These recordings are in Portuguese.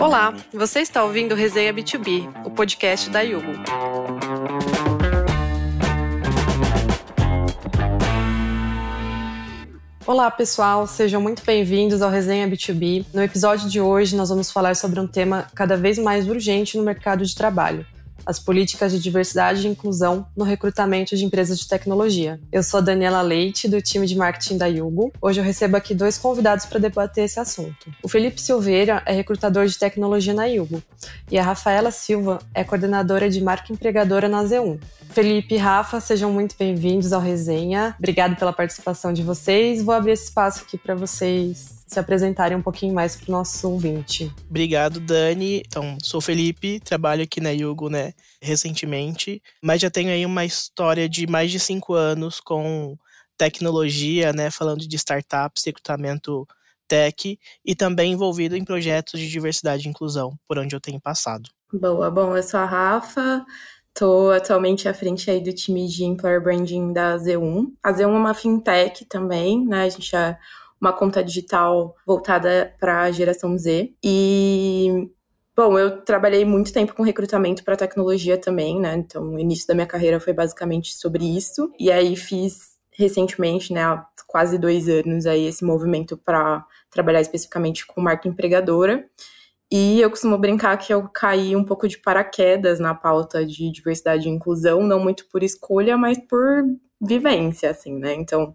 Olá, você está ouvindo Resenha B2B, o podcast da Yugo. Olá, pessoal, sejam muito bem-vindos ao Resenha B2B. No episódio de hoje, nós vamos falar sobre um tema cada vez mais urgente no mercado de trabalho as políticas de diversidade e inclusão no recrutamento de empresas de tecnologia. Eu sou a Daniela Leite, do time de marketing da Yugo. Hoje eu recebo aqui dois convidados para debater esse assunto. O Felipe Silveira é recrutador de tecnologia na Yugo e a Rafaela Silva é coordenadora de marca empregadora na Z1. Felipe e Rafa, sejam muito bem-vindos ao Resenha. Obrigado pela participação de vocês. Vou abrir esse espaço aqui para vocês se apresentarem um pouquinho mais para o nosso ouvinte. Obrigado, Dani. Então, sou Felipe, trabalho aqui na Yugo, né, recentemente, mas já tenho aí uma história de mais de cinco anos com tecnologia, né, falando de startups, recrutamento tech e também envolvido em projetos de diversidade e inclusão, por onde eu tenho passado. Boa, bom, eu sou a Rafa, Estou atualmente à frente aí do time de Employer Branding da Z1. A Z1 é uma fintech também, né? A gente é uma conta digital voltada para a geração Z. E Bom, eu trabalhei muito tempo com recrutamento para tecnologia também, né? Então, o início da minha carreira foi basicamente sobre isso. E aí fiz recentemente, né, há quase dois anos aí esse movimento para trabalhar especificamente com marca empregadora. E eu costumo brincar que eu caí um pouco de paraquedas na pauta de diversidade e inclusão, não muito por escolha, mas por vivência, assim, né? Então,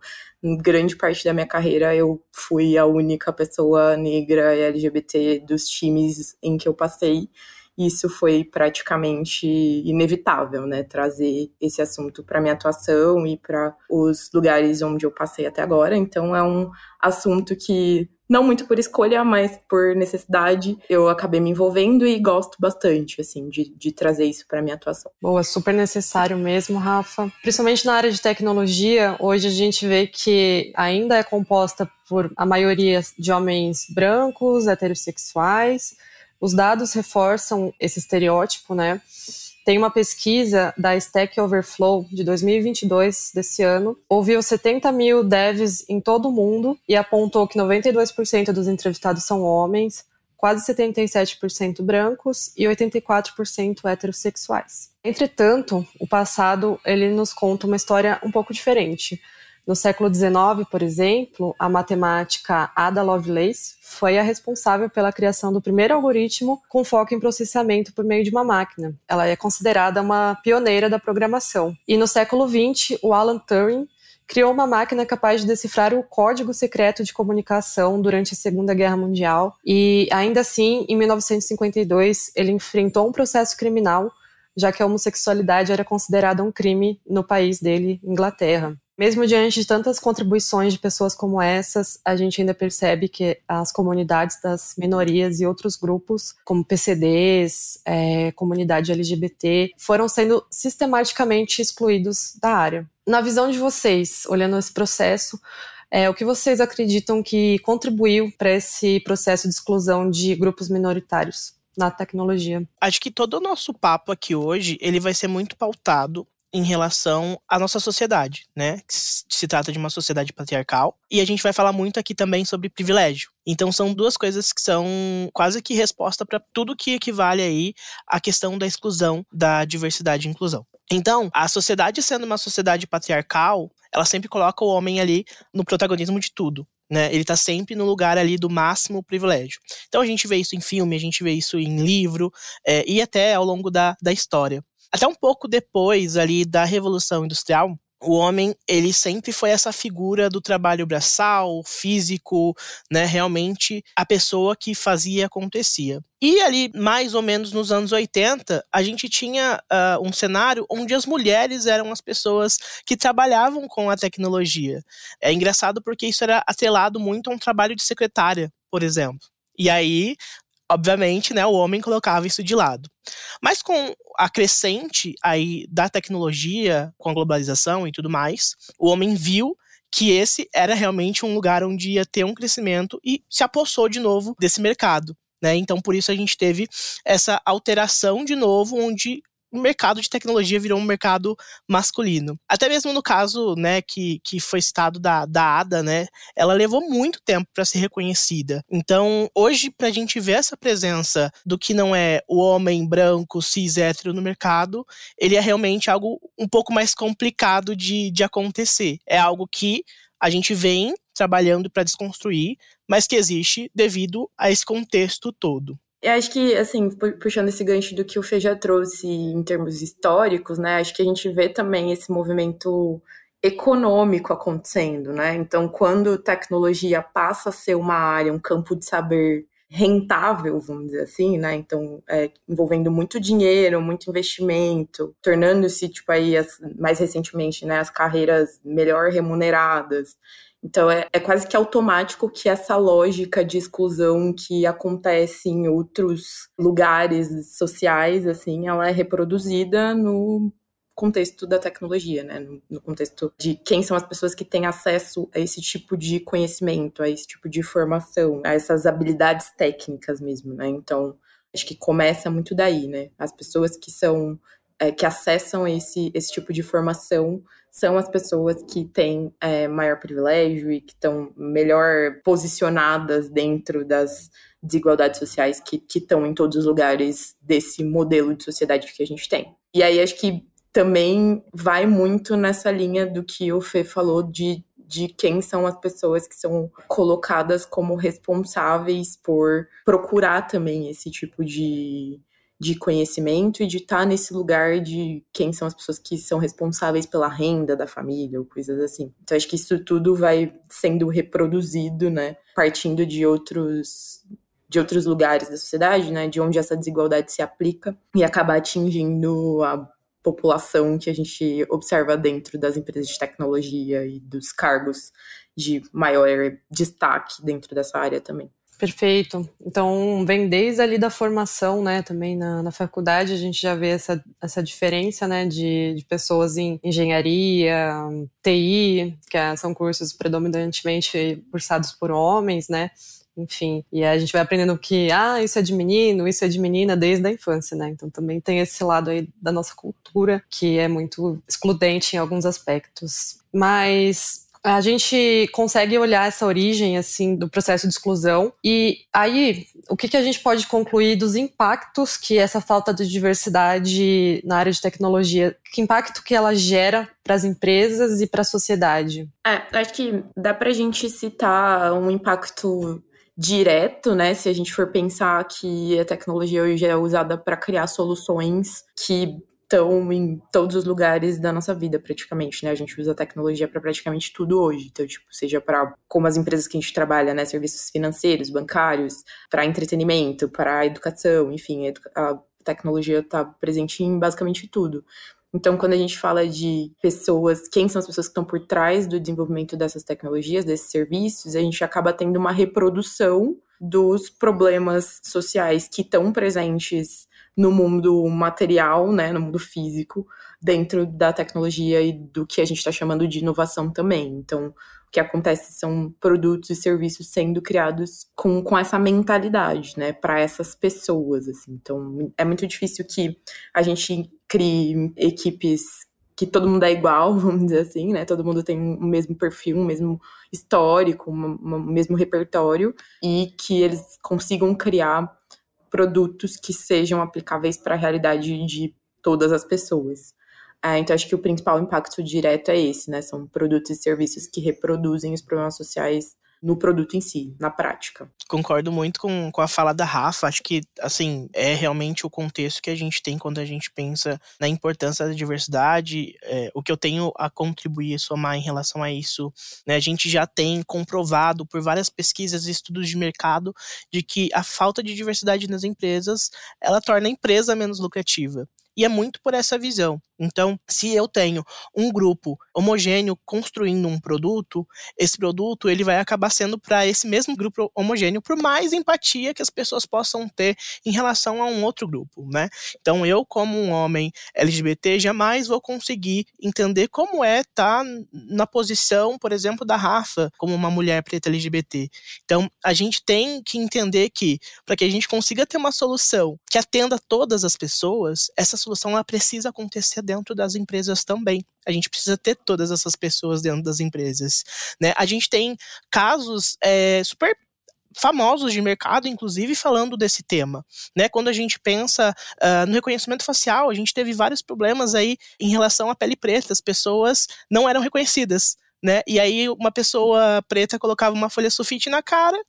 grande parte da minha carreira eu fui a única pessoa negra e LGBT dos times em que eu passei. Isso foi praticamente inevitável, né? Trazer esse assunto para minha atuação e para os lugares onde eu passei até agora. Então, é um assunto que não muito por escolha, mas por necessidade, eu acabei me envolvendo e gosto bastante, assim, de, de trazer isso para minha atuação. Boa, super necessário mesmo, Rafa. Principalmente na área de tecnologia, hoje a gente vê que ainda é composta por a maioria de homens brancos, heterossexuais. Os dados reforçam esse estereótipo, né? Tem uma pesquisa da Stack Overflow de 2022, desse ano, ouviu 70 mil devs em todo o mundo e apontou que 92% dos entrevistados são homens, quase 77% brancos e 84% heterossexuais. Entretanto, o passado ele nos conta uma história um pouco diferente. No século XIX, por exemplo, a matemática Ada Lovelace foi a responsável pela criação do primeiro algoritmo com foco em processamento por meio de uma máquina. Ela é considerada uma pioneira da programação. E no século XX, o Alan Turing criou uma máquina capaz de decifrar o código secreto de comunicação durante a Segunda Guerra Mundial. E ainda assim, em 1952, ele enfrentou um processo criminal, já que a homossexualidade era considerada um crime no país dele, Inglaterra. Mesmo diante de tantas contribuições de pessoas como essas, a gente ainda percebe que as comunidades das minorias e outros grupos, como PCDs, é, comunidade LGBT, foram sendo sistematicamente excluídos da área. Na visão de vocês, olhando esse processo, é, o que vocês acreditam que contribuiu para esse processo de exclusão de grupos minoritários? na tecnologia. Acho que todo o nosso papo aqui hoje, ele vai ser muito pautado em relação à nossa sociedade, né? Se trata de uma sociedade patriarcal. E a gente vai falar muito aqui também sobre privilégio. Então são duas coisas que são quase que resposta para tudo que equivale aí à questão da exclusão, da diversidade e inclusão. Então, a sociedade sendo uma sociedade patriarcal, ela sempre coloca o homem ali no protagonismo de tudo. Né? Ele está sempre no lugar ali do máximo privilégio. Então a gente vê isso em filme, a gente vê isso em livro é, e até ao longo da, da história. Até um pouco depois ali da Revolução Industrial, o homem, ele sempre foi essa figura do trabalho braçal, físico, né, realmente a pessoa que fazia acontecia. E ali, mais ou menos nos anos 80, a gente tinha uh, um cenário onde as mulheres eram as pessoas que trabalhavam com a tecnologia. É engraçado porque isso era atrelado muito a um trabalho de secretária, por exemplo. E aí, obviamente, né, o homem colocava isso de lado. Mas com a crescente aí da tecnologia, com a globalização e tudo mais, o homem viu que esse era realmente um lugar onde ia ter um crescimento e se apossou de novo desse mercado. Né? Então, por isso a gente teve essa alteração de novo, onde o mercado de tecnologia virou um mercado masculino. Até mesmo no caso, né, que, que foi citado da, da Ada, né, ela levou muito tempo para ser reconhecida. Então, hoje, para a gente ver essa presença do que não é o homem branco, cis, hétero no mercado, ele é realmente algo um pouco mais complicado de, de acontecer. É algo que a gente vem trabalhando para desconstruir, mas que existe devido a esse contexto todo. Eu acho que, assim, puxando esse gancho do que o Fê já trouxe em termos históricos, né? Acho que a gente vê também esse movimento econômico acontecendo, né? Então, quando tecnologia passa a ser uma área, um campo de saber rentável, vamos dizer assim, né? Então, é, envolvendo muito dinheiro, muito investimento, tornando-se, tipo, aí, as, mais recentemente, né, as carreiras melhor remuneradas. Então é, é, quase que automático que essa lógica de exclusão que acontece em outros lugares sociais, assim, ela é reproduzida no contexto da tecnologia, né? No, contexto de quem são as pessoas que têm acesso a esse tipo de conhecimento, a esse tipo de formação, a essas habilidades técnicas mesmo, né? Então acho que começa muito daí, né? As pessoas que são é, que acessam esse, esse tipo de formação são as pessoas que têm é, maior privilégio e que estão melhor posicionadas dentro das desigualdades sociais que estão em todos os lugares desse modelo de sociedade que a gente tem. E aí acho que também vai muito nessa linha do que o Fê falou de de quem são as pessoas que são colocadas como responsáveis por procurar também esse tipo de, de conhecimento e de estar tá nesse lugar de quem são as pessoas que são responsáveis pela renda da família ou coisas assim. Então acho que isso tudo vai sendo reproduzido, né, partindo de outros de outros lugares da sociedade, né, de onde essa desigualdade se aplica e acaba atingindo a população que a gente observa dentro das empresas de tecnologia e dos cargos de maior destaque dentro dessa área também. Perfeito. Então, vem desde ali da formação, né, também na, na faculdade, a gente já vê essa, essa diferença, né, de, de pessoas em engenharia, TI, que é, são cursos predominantemente cursados por homens, né, enfim. E a gente vai aprendendo que, ah, isso é de menino, isso é de menina desde a infância, né? Então também tem esse lado aí da nossa cultura que é muito excludente em alguns aspectos. Mas a gente consegue olhar essa origem assim do processo de exclusão e aí o que, que a gente pode concluir dos impactos que essa falta de diversidade na área de tecnologia, que impacto que ela gera para as empresas e para a sociedade? É, acho que dá para a gente citar um impacto direto, né? Se a gente for pensar que a tecnologia hoje é usada para criar soluções que estão em todos os lugares da nossa vida, praticamente, né? A gente usa tecnologia para praticamente tudo hoje. Então, tipo, seja para como as empresas que a gente trabalha, né? Serviços financeiros, bancários, para entretenimento, para educação, enfim, a tecnologia está presente em basicamente tudo. Então, quando a gente fala de pessoas, quem são as pessoas que estão por trás do desenvolvimento dessas tecnologias, desses serviços, a gente acaba tendo uma reprodução dos problemas sociais que estão presentes no mundo material, né, no mundo físico, dentro da tecnologia e do que a gente está chamando de inovação também. Então, o que acontece são produtos e serviços sendo criados com, com essa mentalidade, né, para essas pessoas, assim. Então, é muito difícil que a gente crie equipes que todo mundo é igual, vamos dizer assim, né? Todo mundo tem o mesmo perfil, o mesmo histórico, o mesmo repertório e que eles consigam criar produtos que sejam aplicáveis para a realidade de todas as pessoas. É, então, acho que o principal impacto direto é esse, né? São produtos e serviços que reproduzem os problemas sociais no produto em si, na prática. Concordo muito com, com a fala da Rafa. Acho que, assim, é realmente o contexto que a gente tem quando a gente pensa na importância da diversidade. É, o que eu tenho a contribuir e somar em relação a isso, né? A gente já tem comprovado por várias pesquisas e estudos de mercado de que a falta de diversidade nas empresas, ela torna a empresa menos lucrativa. E é muito por essa visão. Então, se eu tenho um grupo homogêneo construindo um produto, esse produto ele vai acabar sendo para esse mesmo grupo homogêneo, por mais empatia que as pessoas possam ter em relação a um outro grupo, né? Então, eu como um homem LGBT jamais vou conseguir entender como é estar tá na posição, por exemplo, da Rafa, como uma mulher preta LGBT. Então, a gente tem que entender que para que a gente consiga ter uma solução que atenda todas as pessoas, essa solução ela precisa acontecer dentro das empresas também. A gente precisa ter todas essas pessoas dentro das empresas. Né? A gente tem casos é, super famosos de mercado, inclusive, falando desse tema. Né? Quando a gente pensa uh, no reconhecimento facial, a gente teve vários problemas aí em relação à pele preta. As pessoas não eram reconhecidas. Né? E aí uma pessoa preta colocava uma folha sulfite na cara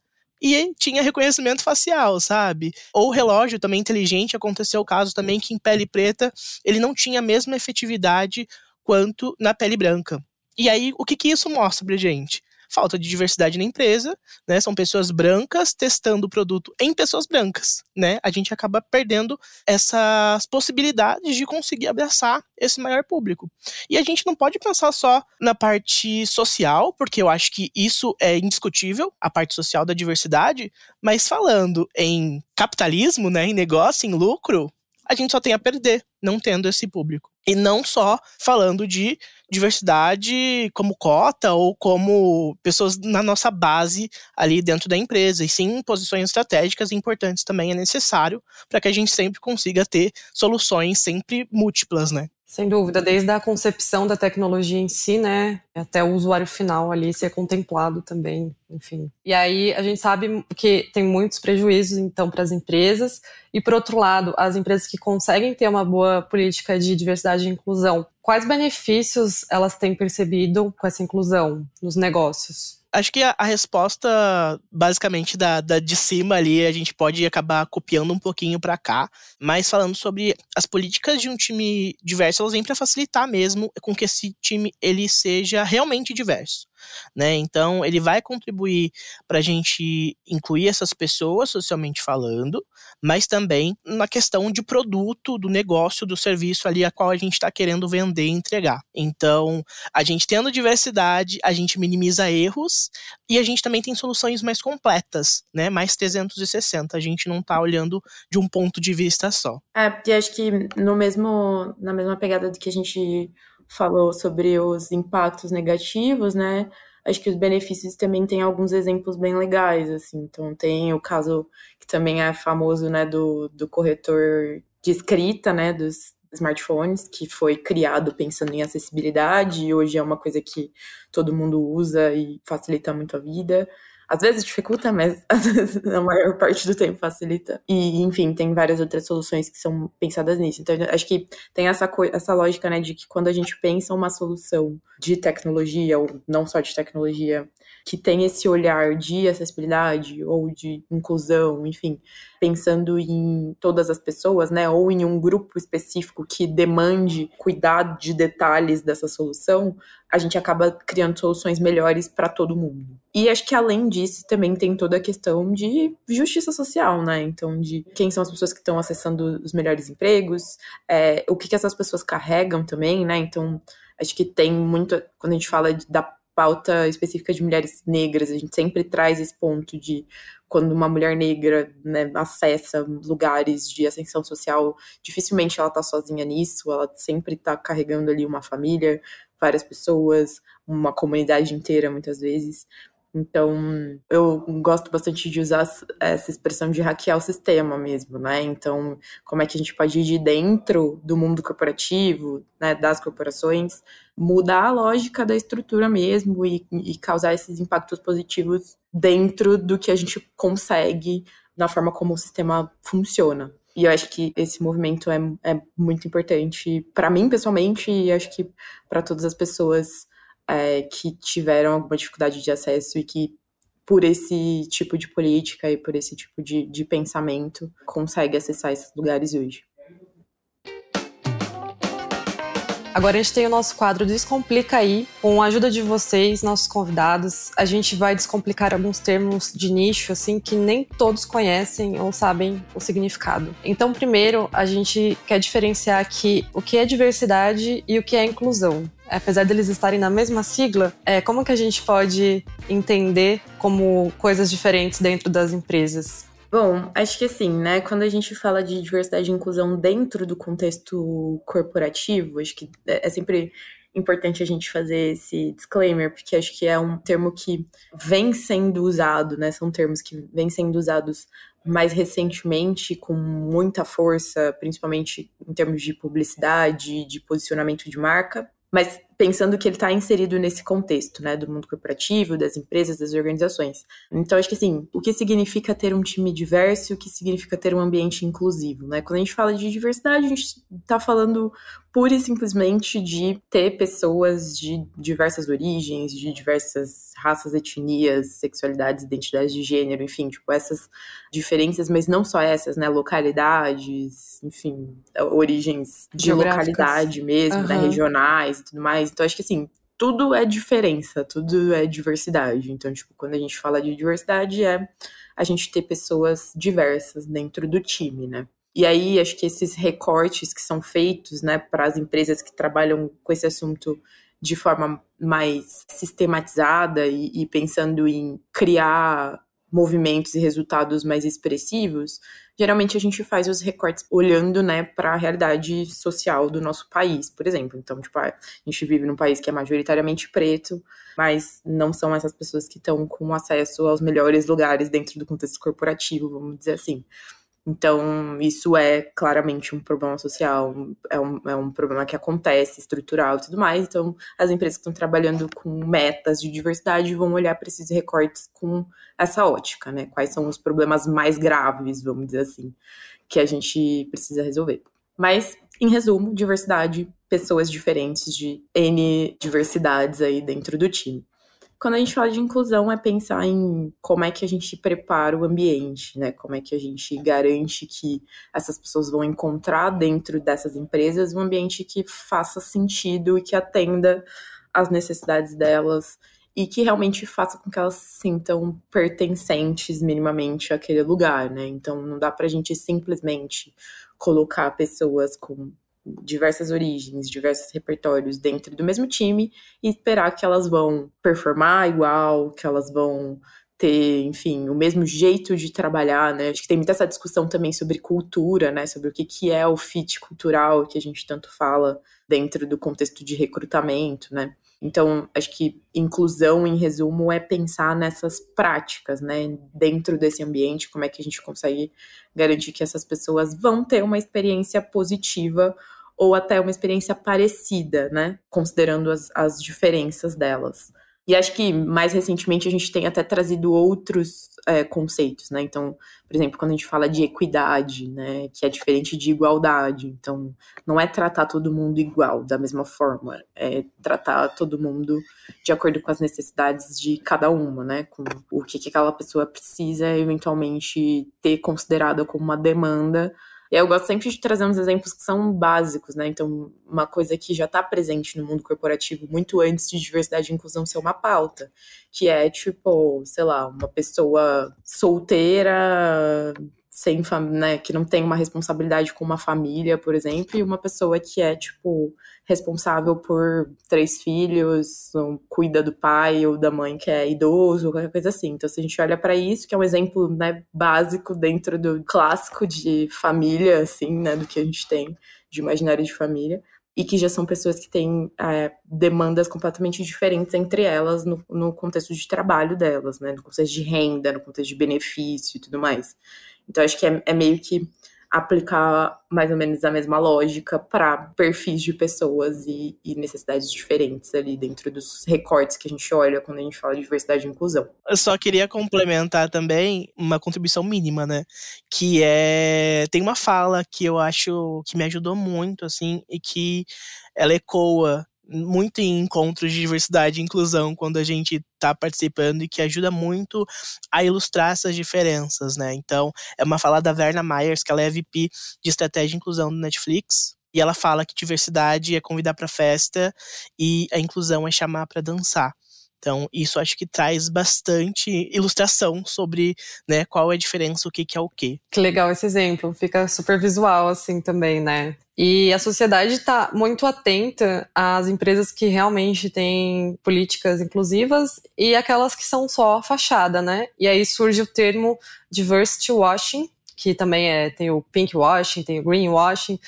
e tinha reconhecimento facial, sabe? Ou relógio também inteligente, aconteceu o caso também que em pele preta ele não tinha a mesma efetividade quanto na pele branca. E aí, o que, que isso mostra pra gente? Falta de diversidade na empresa, né? São pessoas brancas testando o produto em pessoas brancas, né? A gente acaba perdendo essas possibilidades de conseguir abraçar esse maior público. E a gente não pode pensar só na parte social, porque eu acho que isso é indiscutível, a parte social da diversidade, mas falando em capitalismo, né, em negócio, em lucro, a gente só tem a perder não tendo esse público. E não só falando de diversidade como cota ou como pessoas na nossa base ali dentro da empresa, e sim posições estratégicas importantes também é necessário para que a gente sempre consiga ter soluções sempre múltiplas, né? Sem dúvida, desde a concepção da tecnologia em si, né, até o usuário final ali ser contemplado também, enfim. E aí a gente sabe que tem muitos prejuízos então para as empresas e por outro lado, as empresas que conseguem ter uma boa política de diversidade e inclusão, quais benefícios elas têm percebido com essa inclusão nos negócios? Acho que a, a resposta, basicamente, da, da, de cima ali, a gente pode acabar copiando um pouquinho para cá, mas falando sobre as políticas de um time diverso, elas vêm para facilitar mesmo com que esse time ele seja realmente diverso né? Então, ele vai contribuir para a gente incluir essas pessoas socialmente falando, mas também na questão de produto, do negócio, do serviço ali a qual a gente está querendo vender e entregar. Então, a gente tendo diversidade, a gente minimiza erros e a gente também tem soluções mais completas, né? Mais 360. A gente não está olhando de um ponto de vista só. É, porque acho que no mesmo, na mesma pegada do que a gente falou sobre os impactos negativos, né? Acho que os benefícios também tem alguns exemplos bem legais, assim. Então tem o caso que também é famoso, né, do, do corretor de escrita, né, dos smartphones, que foi criado pensando em acessibilidade e hoje é uma coisa que todo mundo usa e facilita muito a vida. Às vezes dificulta, mas às vezes, na maior parte do tempo facilita. E, enfim, tem várias outras soluções que são pensadas nisso. Então, acho que tem essa, essa lógica, né, de que quando a gente pensa uma solução de tecnologia, ou não só de tecnologia, que tem esse olhar de acessibilidade ou de inclusão, enfim, pensando em todas as pessoas, né, ou em um grupo específico que demande cuidado de detalhes dessa solução, a gente acaba criando soluções melhores para todo mundo. E acho que além disso também tem toda a questão de justiça social, né? Então, de quem são as pessoas que estão acessando os melhores empregos, é, o que, que essas pessoas carregam também, né? Então, acho que tem muito, quando a gente fala de, da pauta específica de mulheres negras, a gente sempre traz esse ponto de quando uma mulher negra né, acessa lugares de ascensão social, dificilmente ela tá sozinha nisso, ela sempre tá carregando ali uma família, várias pessoas, uma comunidade inteira muitas vezes. Então, eu gosto bastante de usar essa expressão de hackear o sistema mesmo, né? Então, como é que a gente pode ir de dentro do mundo corporativo, né, das corporações, mudar a lógica da estrutura mesmo e, e causar esses impactos positivos dentro do que a gente consegue na forma como o sistema funciona. E eu acho que esse movimento é, é muito importante para mim pessoalmente e acho que para todas as pessoas é, que tiveram alguma dificuldade de acesso e que, por esse tipo de política e por esse tipo de, de pensamento, consegue acessar esses lugares hoje. Agora a gente tem o nosso quadro Descomplica aí. Com a ajuda de vocês, nossos convidados, a gente vai descomplicar alguns termos de nicho, assim, que nem todos conhecem ou sabem o significado. Então, primeiro, a gente quer diferenciar aqui o que é diversidade e o que é inclusão apesar deles estarem na mesma sigla, é, como que a gente pode entender como coisas diferentes dentro das empresas? Bom, acho que assim, né? Quando a gente fala de diversidade e inclusão dentro do contexto corporativo, acho que é, é sempre importante a gente fazer esse disclaimer, porque acho que é um termo que vem sendo usado, né? São termos que vêm sendo usados mais recentemente com muita força, principalmente em termos de publicidade, de posicionamento de marca, mas pensando que ele está inserido nesse contexto, né, do mundo corporativo, das empresas, das organizações. Então, acho que assim, o que significa ter um time diverso e o que significa ter um ambiente inclusivo, né? Quando a gente fala de diversidade, a gente está falando pura e simplesmente de ter pessoas de diversas origens, de diversas raças, etnias, sexualidades, identidades de gênero, enfim, tipo, essas diferenças, mas não só essas, né? Localidades, enfim, origens de localidade mesmo, uhum. né? Regionais e tudo mais. Então, acho que assim, tudo é diferença, tudo é diversidade. Então, tipo, quando a gente fala de diversidade, é a gente ter pessoas diversas dentro do time, né? E aí, acho que esses recortes que são feitos, né, para as empresas que trabalham com esse assunto de forma mais sistematizada e, e pensando em criar movimentos e resultados mais expressivos, geralmente a gente faz os recortes olhando, né, para a realidade social do nosso país, por exemplo. Então, tipo, a gente vive num país que é majoritariamente preto, mas não são essas pessoas que estão com acesso aos melhores lugares dentro do contexto corporativo, vamos dizer assim. Então, isso é claramente um problema social, é um, é um problema que acontece, estrutural e tudo mais. Então, as empresas que estão trabalhando com metas de diversidade vão olhar para esses recortes com essa ótica, né? Quais são os problemas mais graves, vamos dizer assim, que a gente precisa resolver. Mas, em resumo, diversidade, pessoas diferentes de N diversidades aí dentro do time. Quando a gente fala de inclusão, é pensar em como é que a gente prepara o ambiente, né? Como é que a gente garante que essas pessoas vão encontrar dentro dessas empresas um ambiente que faça sentido e que atenda às necessidades delas e que realmente faça com que elas se sintam pertencentes minimamente àquele lugar, né? Então não dá pra gente simplesmente colocar pessoas com diversas origens, diversos repertórios dentro do mesmo time e esperar que elas vão performar igual, que elas vão ter, enfim, o mesmo jeito de trabalhar, né? Acho que tem muita essa discussão também sobre cultura, né? Sobre o que, que é o fit cultural que a gente tanto fala dentro do contexto de recrutamento, né? Então, acho que inclusão, em resumo, é pensar nessas práticas, né? Dentro desse ambiente, como é que a gente consegue garantir que essas pessoas vão ter uma experiência positiva ou até uma experiência parecida, né? Considerando as, as diferenças delas. E acho que mais recentemente a gente tem até trazido outros é, conceitos, né? Então, por exemplo, quando a gente fala de equidade, né, que é diferente de igualdade. Então, não é tratar todo mundo igual, da mesma forma, é tratar todo mundo de acordo com as necessidades de cada uma, né? Com o que, que aquela pessoa precisa eventualmente ter considerada como uma demanda eu gosto sempre de trazer uns exemplos que são básicos, né? Então, uma coisa que já está presente no mundo corporativo muito antes de diversidade e inclusão ser uma pauta, que é tipo, sei lá, uma pessoa solteira sem né, que não tem uma responsabilidade com uma família, por exemplo, e uma pessoa que é tipo responsável por três filhos, cuida do pai ou da mãe que é idoso, qualquer coisa assim. Então, se a gente olha para isso, que é um exemplo né, básico dentro do clássico de família, assim, né, do que a gente tem de imaginário de família, e que já são pessoas que têm é, demandas completamente diferentes entre elas no, no contexto de trabalho delas, né, no contexto de renda, no contexto de benefício e tudo mais. Então, acho que é, é meio que aplicar mais ou menos a mesma lógica para perfis de pessoas e, e, necessidades diferentes ali dentro dos recortes que a gente olha quando a gente fala de diversidade e inclusão. Eu só queria complementar também uma contribuição mínima, né? Que é. Tem uma fala que eu acho que me ajudou muito, assim, e que ela ecoa muito em encontros de diversidade e inclusão quando a gente está participando e que ajuda muito a ilustrar essas diferenças, né? Então, é uma fala da Verna Myers, que ela é VP de Estratégia e Inclusão do Netflix, e ela fala que diversidade é convidar para festa e a inclusão é chamar para dançar. Então, isso acho que traz bastante ilustração sobre né, qual é a diferença, o que, que é o quê. Que legal esse exemplo, fica super visual assim também, né? E a sociedade está muito atenta às empresas que realmente têm políticas inclusivas e aquelas que são só fachada, né? E aí surge o termo diversity washing, que também é, tem o pink washing, tem o green washing,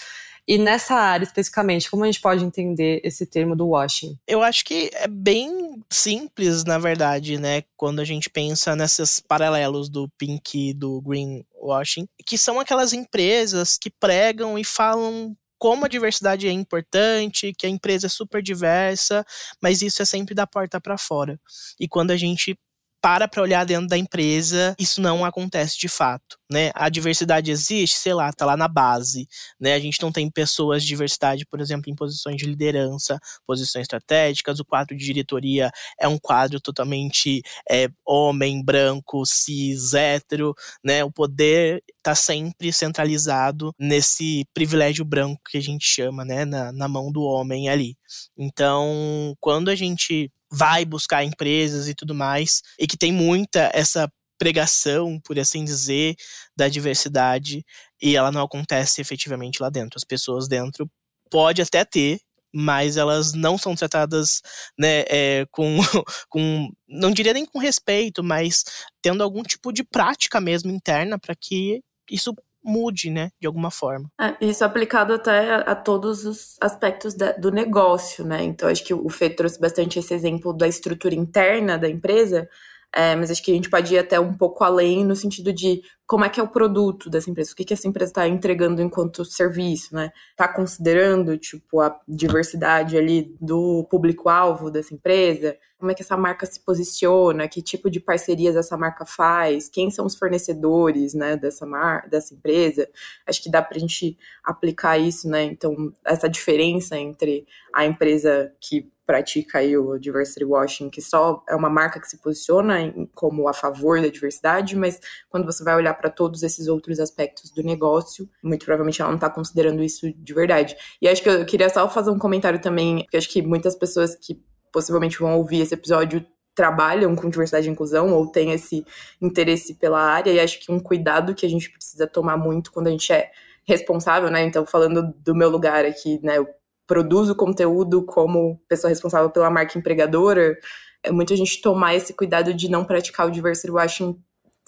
E nessa área especificamente, como a gente pode entender esse termo do washing? Eu acho que é bem simples, na verdade, né? Quando a gente pensa nesses paralelos do pink e do green washing, que são aquelas empresas que pregam e falam como a diversidade é importante, que a empresa é super diversa, mas isso é sempre da porta para fora. E quando a gente para para olhar dentro da empresa, isso não acontece de fato, né? A diversidade existe, sei lá, tá lá na base, né? A gente não tem pessoas de diversidade, por exemplo, em posições de liderança, posições estratégicas, o quadro de diretoria é um quadro totalmente é, homem, branco, cis, hétero, né? O poder tá sempre centralizado nesse privilégio branco que a gente chama, né? Na, na mão do homem ali. Então, quando a gente vai buscar empresas e tudo mais, e que tem muita essa pregação, por assim dizer, da diversidade, e ela não acontece efetivamente lá dentro. As pessoas dentro pode até ter, mas elas não são tratadas né, é, com, com, não diria nem com respeito, mas tendo algum tipo de prática mesmo interna para que isso mude, né, de alguma forma. É, isso aplicado até a, a todos os aspectos da, do negócio, né? Então acho que o Fê trouxe bastante esse exemplo da estrutura interna da empresa, é, mas acho que a gente pode ir até um pouco além no sentido de como é que é o produto dessa empresa, o que, que essa empresa está entregando enquanto serviço, né? Está considerando, tipo, a diversidade ali do público-alvo dessa empresa? Como é que essa marca se posiciona? Que tipo de parcerias essa marca faz? Quem são os fornecedores, né, dessa, mar dessa empresa? Acho que dá para a gente aplicar isso, né? Então, essa diferença entre a empresa que pratica aí o diversity washing, que só é uma marca que se posiciona em, como a favor da diversidade, mas quando você vai olhar para todos esses outros aspectos do negócio, muito provavelmente ela não está considerando isso de verdade. E acho que eu queria só fazer um comentário também, porque acho que muitas pessoas que possivelmente vão ouvir esse episódio trabalham com diversidade e inclusão ou têm esse interesse pela área, e acho que um cuidado que a gente precisa tomar muito quando a gente é responsável, né? Então, falando do meu lugar aqui, né? Eu produzo conteúdo como pessoa responsável pela marca empregadora, é muito a gente tomar esse cuidado de não praticar o diversity washing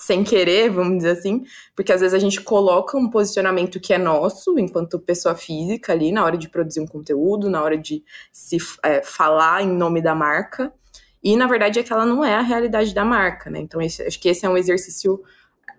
sem querer, vamos dizer assim, porque às vezes a gente coloca um posicionamento que é nosso, enquanto pessoa física ali, na hora de produzir um conteúdo, na hora de se é, falar em nome da marca, e na verdade aquela não é a realidade da marca, né? Então esse, acho que esse é um exercício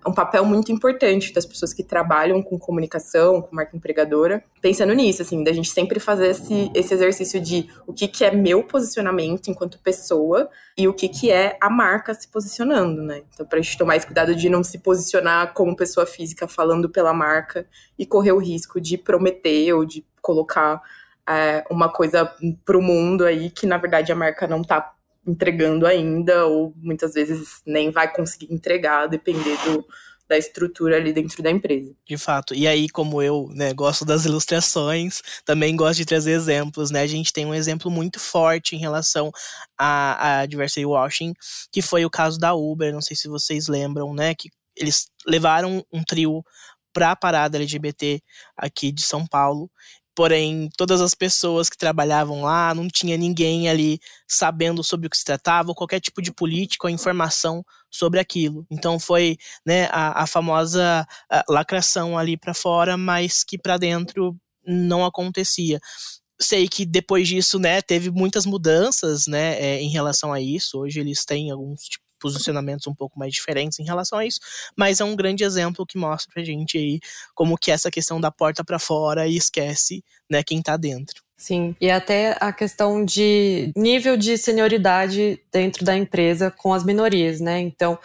um papel muito importante das pessoas que trabalham com comunicação, com marca empregadora, pensando nisso, assim, da gente sempre fazer esse, esse exercício de o que, que é meu posicionamento enquanto pessoa e o que, que é a marca se posicionando, né? Então, para a gente tomar esse cuidado de não se posicionar como pessoa física falando pela marca e correr o risco de prometer ou de colocar é, uma coisa para o mundo aí que, na verdade, a marca não está entregando ainda, ou muitas vezes nem vai conseguir entregar, depender do, da estrutura ali dentro da empresa. De fato. E aí, como eu né, gosto das ilustrações, também gosto de trazer exemplos, né? A gente tem um exemplo muito forte em relação a, a diversity washing, que foi o caso da Uber, não sei se vocês lembram, né? Que eles levaram um trio para a parada LGBT aqui de São Paulo Porém, todas as pessoas que trabalhavam lá, não tinha ninguém ali sabendo sobre o que se tratava, ou qualquer tipo de política ou informação sobre aquilo. Então foi né, a, a famosa a lacração ali para fora, mas que para dentro não acontecia sei que depois disso, né, teve muitas mudanças, né, é, em relação a isso. Hoje eles têm alguns posicionamentos um pouco mais diferentes em relação a isso, mas é um grande exemplo que mostra pra gente aí como que essa questão da porta para fora e esquece, né, quem tá dentro. Sim, e até a questão de nível de senioridade dentro da empresa com as minorias, né? Então,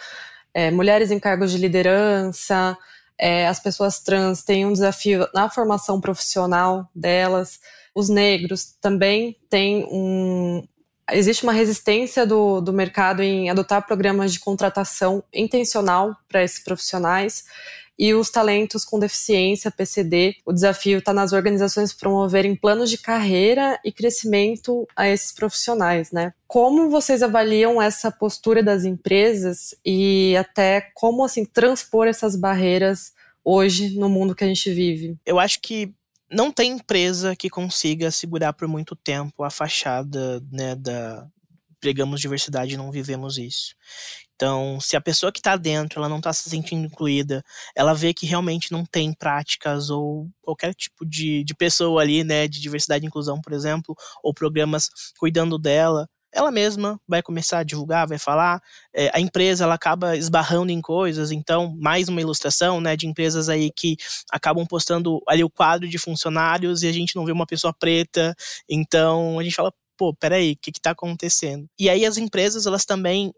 é, mulheres em cargos de liderança, é, as pessoas trans têm um desafio na formação profissional delas, os negros também têm um, existe uma resistência do, do mercado em adotar programas de contratação intencional para esses profissionais e os talentos com deficiência, PCD. O desafio está nas organizações promoverem planos de carreira e crescimento a esses profissionais, né? Como vocês avaliam essa postura das empresas e até como assim transpor essas barreiras hoje no mundo que a gente vive? Eu acho que não tem empresa que consiga segurar por muito tempo a fachada né, da pregamos diversidade e não vivemos isso. Então, se a pessoa que está dentro, ela não está se sentindo incluída, ela vê que realmente não tem práticas ou qualquer tipo de, de pessoa ali, né, de diversidade e inclusão, por exemplo, ou programas cuidando dela, ela mesma vai começar a divulgar, vai falar. É, a empresa ela acaba esbarrando em coisas, então mais uma ilustração, né, de empresas aí que acabam postando ali o quadro de funcionários e a gente não vê uma pessoa preta, então a gente fala pô, peraí, o que está acontecendo? E aí as empresas, elas também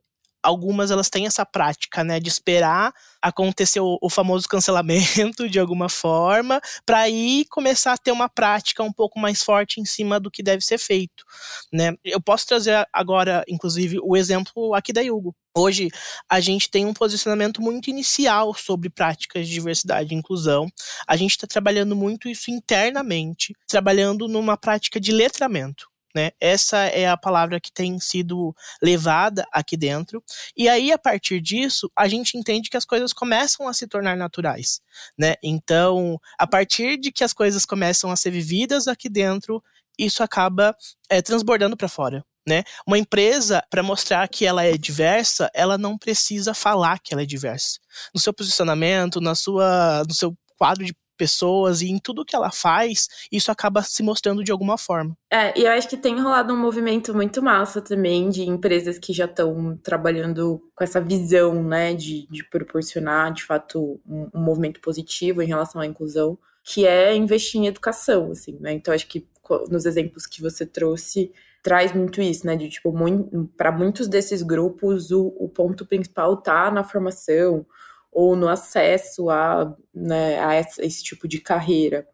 algumas elas têm essa prática, né, de esperar acontecer o, o famoso cancelamento de alguma forma, para aí começar a ter uma prática um pouco mais forte em cima do que deve ser feito, né? Eu posso trazer agora, inclusive, o exemplo aqui da Yugo. Hoje a gente tem um posicionamento muito inicial sobre práticas de diversidade e inclusão. A gente está trabalhando muito isso internamente, trabalhando numa prática de letramento. Né? Essa é a palavra que tem sido levada aqui dentro. E aí, a partir disso, a gente entende que as coisas começam a se tornar naturais. Né? Então, a partir de que as coisas começam a ser vividas aqui dentro, isso acaba é, transbordando para fora. Né? Uma empresa, para mostrar que ela é diversa, ela não precisa falar que ela é diversa. No seu posicionamento, na sua, no seu quadro de pessoas e em tudo que ela faz, isso acaba se mostrando de alguma forma. É, e eu acho que tem rolado um movimento muito massa também de empresas que já estão trabalhando com essa visão, né, de, de proporcionar, de fato, um, um, movimento positivo em relação à inclusão, que é investir em educação, assim, né? Então, acho que nos exemplos que você trouxe, traz muito isso, né? De tipo, para muitos desses grupos, o, o ponto principal tá na formação, ou no acesso a, né, a esse tipo de carreira.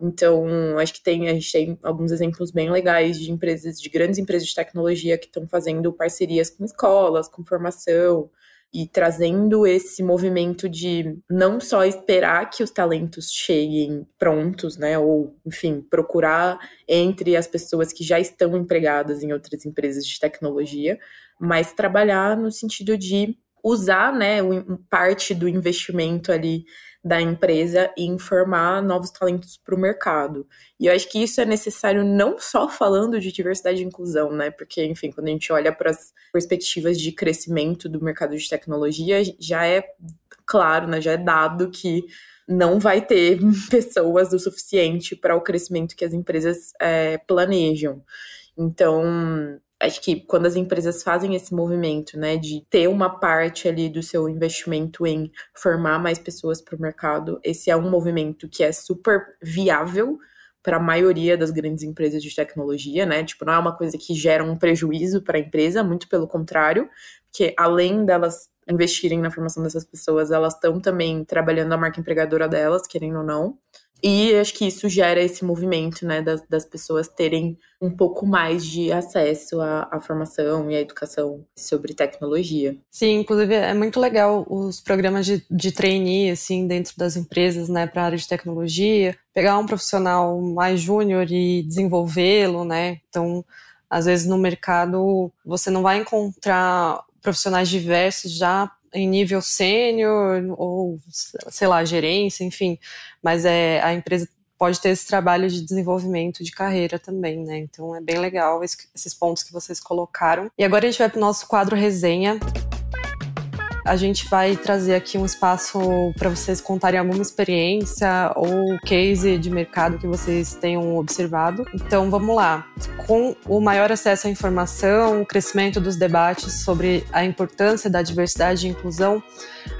Então, acho que tem, a gente tem alguns exemplos bem legais de empresas, de grandes empresas de tecnologia que estão fazendo parcerias com escolas, com formação, e trazendo esse movimento de não só esperar que os talentos cheguem prontos, né, ou, enfim, procurar entre as pessoas que já estão empregadas em outras empresas de tecnologia, mas trabalhar no sentido de usar, né, parte do investimento ali da empresa e informar novos talentos para o mercado. E eu acho que isso é necessário não só falando de diversidade e inclusão, né? Porque, enfim, quando a gente olha para as perspectivas de crescimento do mercado de tecnologia, já é claro, né? Já é dado que não vai ter pessoas o suficiente para o crescimento que as empresas é, planejam. Então, acho que quando as empresas fazem esse movimento, né, de ter uma parte ali do seu investimento em formar mais pessoas para o mercado, esse é um movimento que é super viável para a maioria das grandes empresas de tecnologia, né? Tipo, não é uma coisa que gera um prejuízo para a empresa, muito pelo contrário, que além delas investirem na formação dessas pessoas, elas estão também trabalhando a marca empregadora delas, querendo ou não. E acho que isso gera esse movimento, né, das, das pessoas terem um pouco mais de acesso à, à, formação e à educação sobre tecnologia. Sim, inclusive é muito legal os programas de, de trainee, assim, dentro das empresas, né, para a área de tecnologia, pegar um profissional mais júnior e desenvolvê-lo, né, então, às vezes no mercado você não vai encontrar profissionais diversos já em nível sênior ou, sei lá, gerência, enfim. Mas é, a empresa pode ter esse trabalho de desenvolvimento de carreira também, né? Então é bem legal esses pontos que vocês colocaram. E agora a gente vai para o nosso quadro resenha. A gente vai trazer aqui um espaço para vocês contarem alguma experiência ou case de mercado que vocês tenham observado. Então vamos lá. Com o maior acesso à informação, o crescimento dos debates sobre a importância da diversidade e inclusão,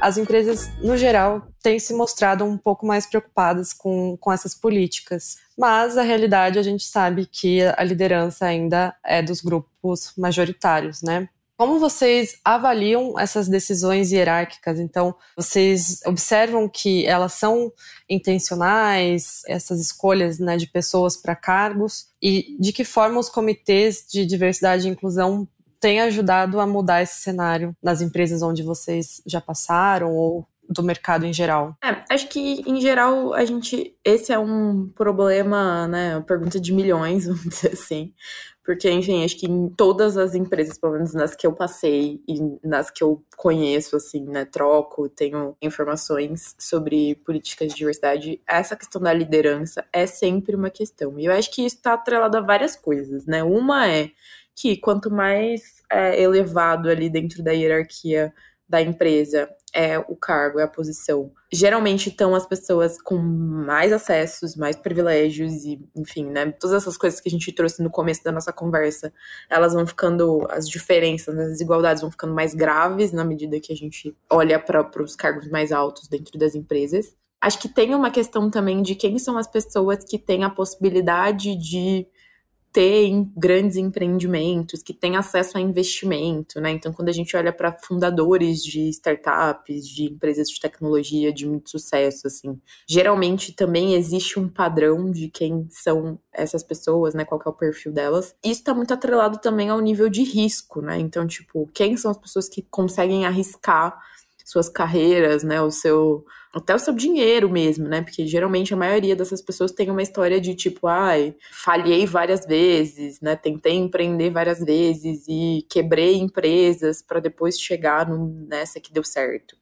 as empresas, no geral, têm se mostrado um pouco mais preocupadas com, com essas políticas. Mas a realidade a gente sabe que a liderança ainda é dos grupos majoritários, né? Como vocês avaliam essas decisões hierárquicas? Então, vocês observam que elas são intencionais, essas escolhas né, de pessoas para cargos? E de que forma os comitês de diversidade e inclusão têm ajudado a mudar esse cenário nas empresas onde vocês já passaram ou do mercado em geral? É, acho que em geral a gente esse é um problema, né, uma pergunta de milhões, vamos dizer assim, porque, enfim, acho que em todas as empresas, pelo menos nas que eu passei e nas que eu conheço, assim, né, troco, tenho informações sobre políticas de diversidade, essa questão da liderança é sempre uma questão. E eu acho que isso está atrelado a várias coisas, né? Uma é que quanto mais é, elevado ali dentro da hierarquia da empresa é o cargo, é a posição. Geralmente estão as pessoas com mais acessos, mais privilégios e, enfim, né? Todas essas coisas que a gente trouxe no começo da nossa conversa, elas vão ficando, as diferenças, as desigualdades vão ficando mais graves na medida que a gente olha para os cargos mais altos dentro das empresas. Acho que tem uma questão também de quem são as pessoas que têm a possibilidade de ter grandes empreendimentos, que têm acesso a investimento, né? Então, quando a gente olha para fundadores de startups, de empresas de tecnologia de muito sucesso, assim, geralmente também existe um padrão de quem são essas pessoas, né? Qual é o perfil delas. Isso está muito atrelado também ao nível de risco, né? Então, tipo, quem são as pessoas que conseguem arriscar suas carreiras, né? O seu até o seu dinheiro mesmo, né? Porque geralmente a maioria dessas pessoas tem uma história de tipo, ai, falhei várias vezes, né? Tentei empreender várias vezes e quebrei empresas para depois chegar no, nessa que deu certo.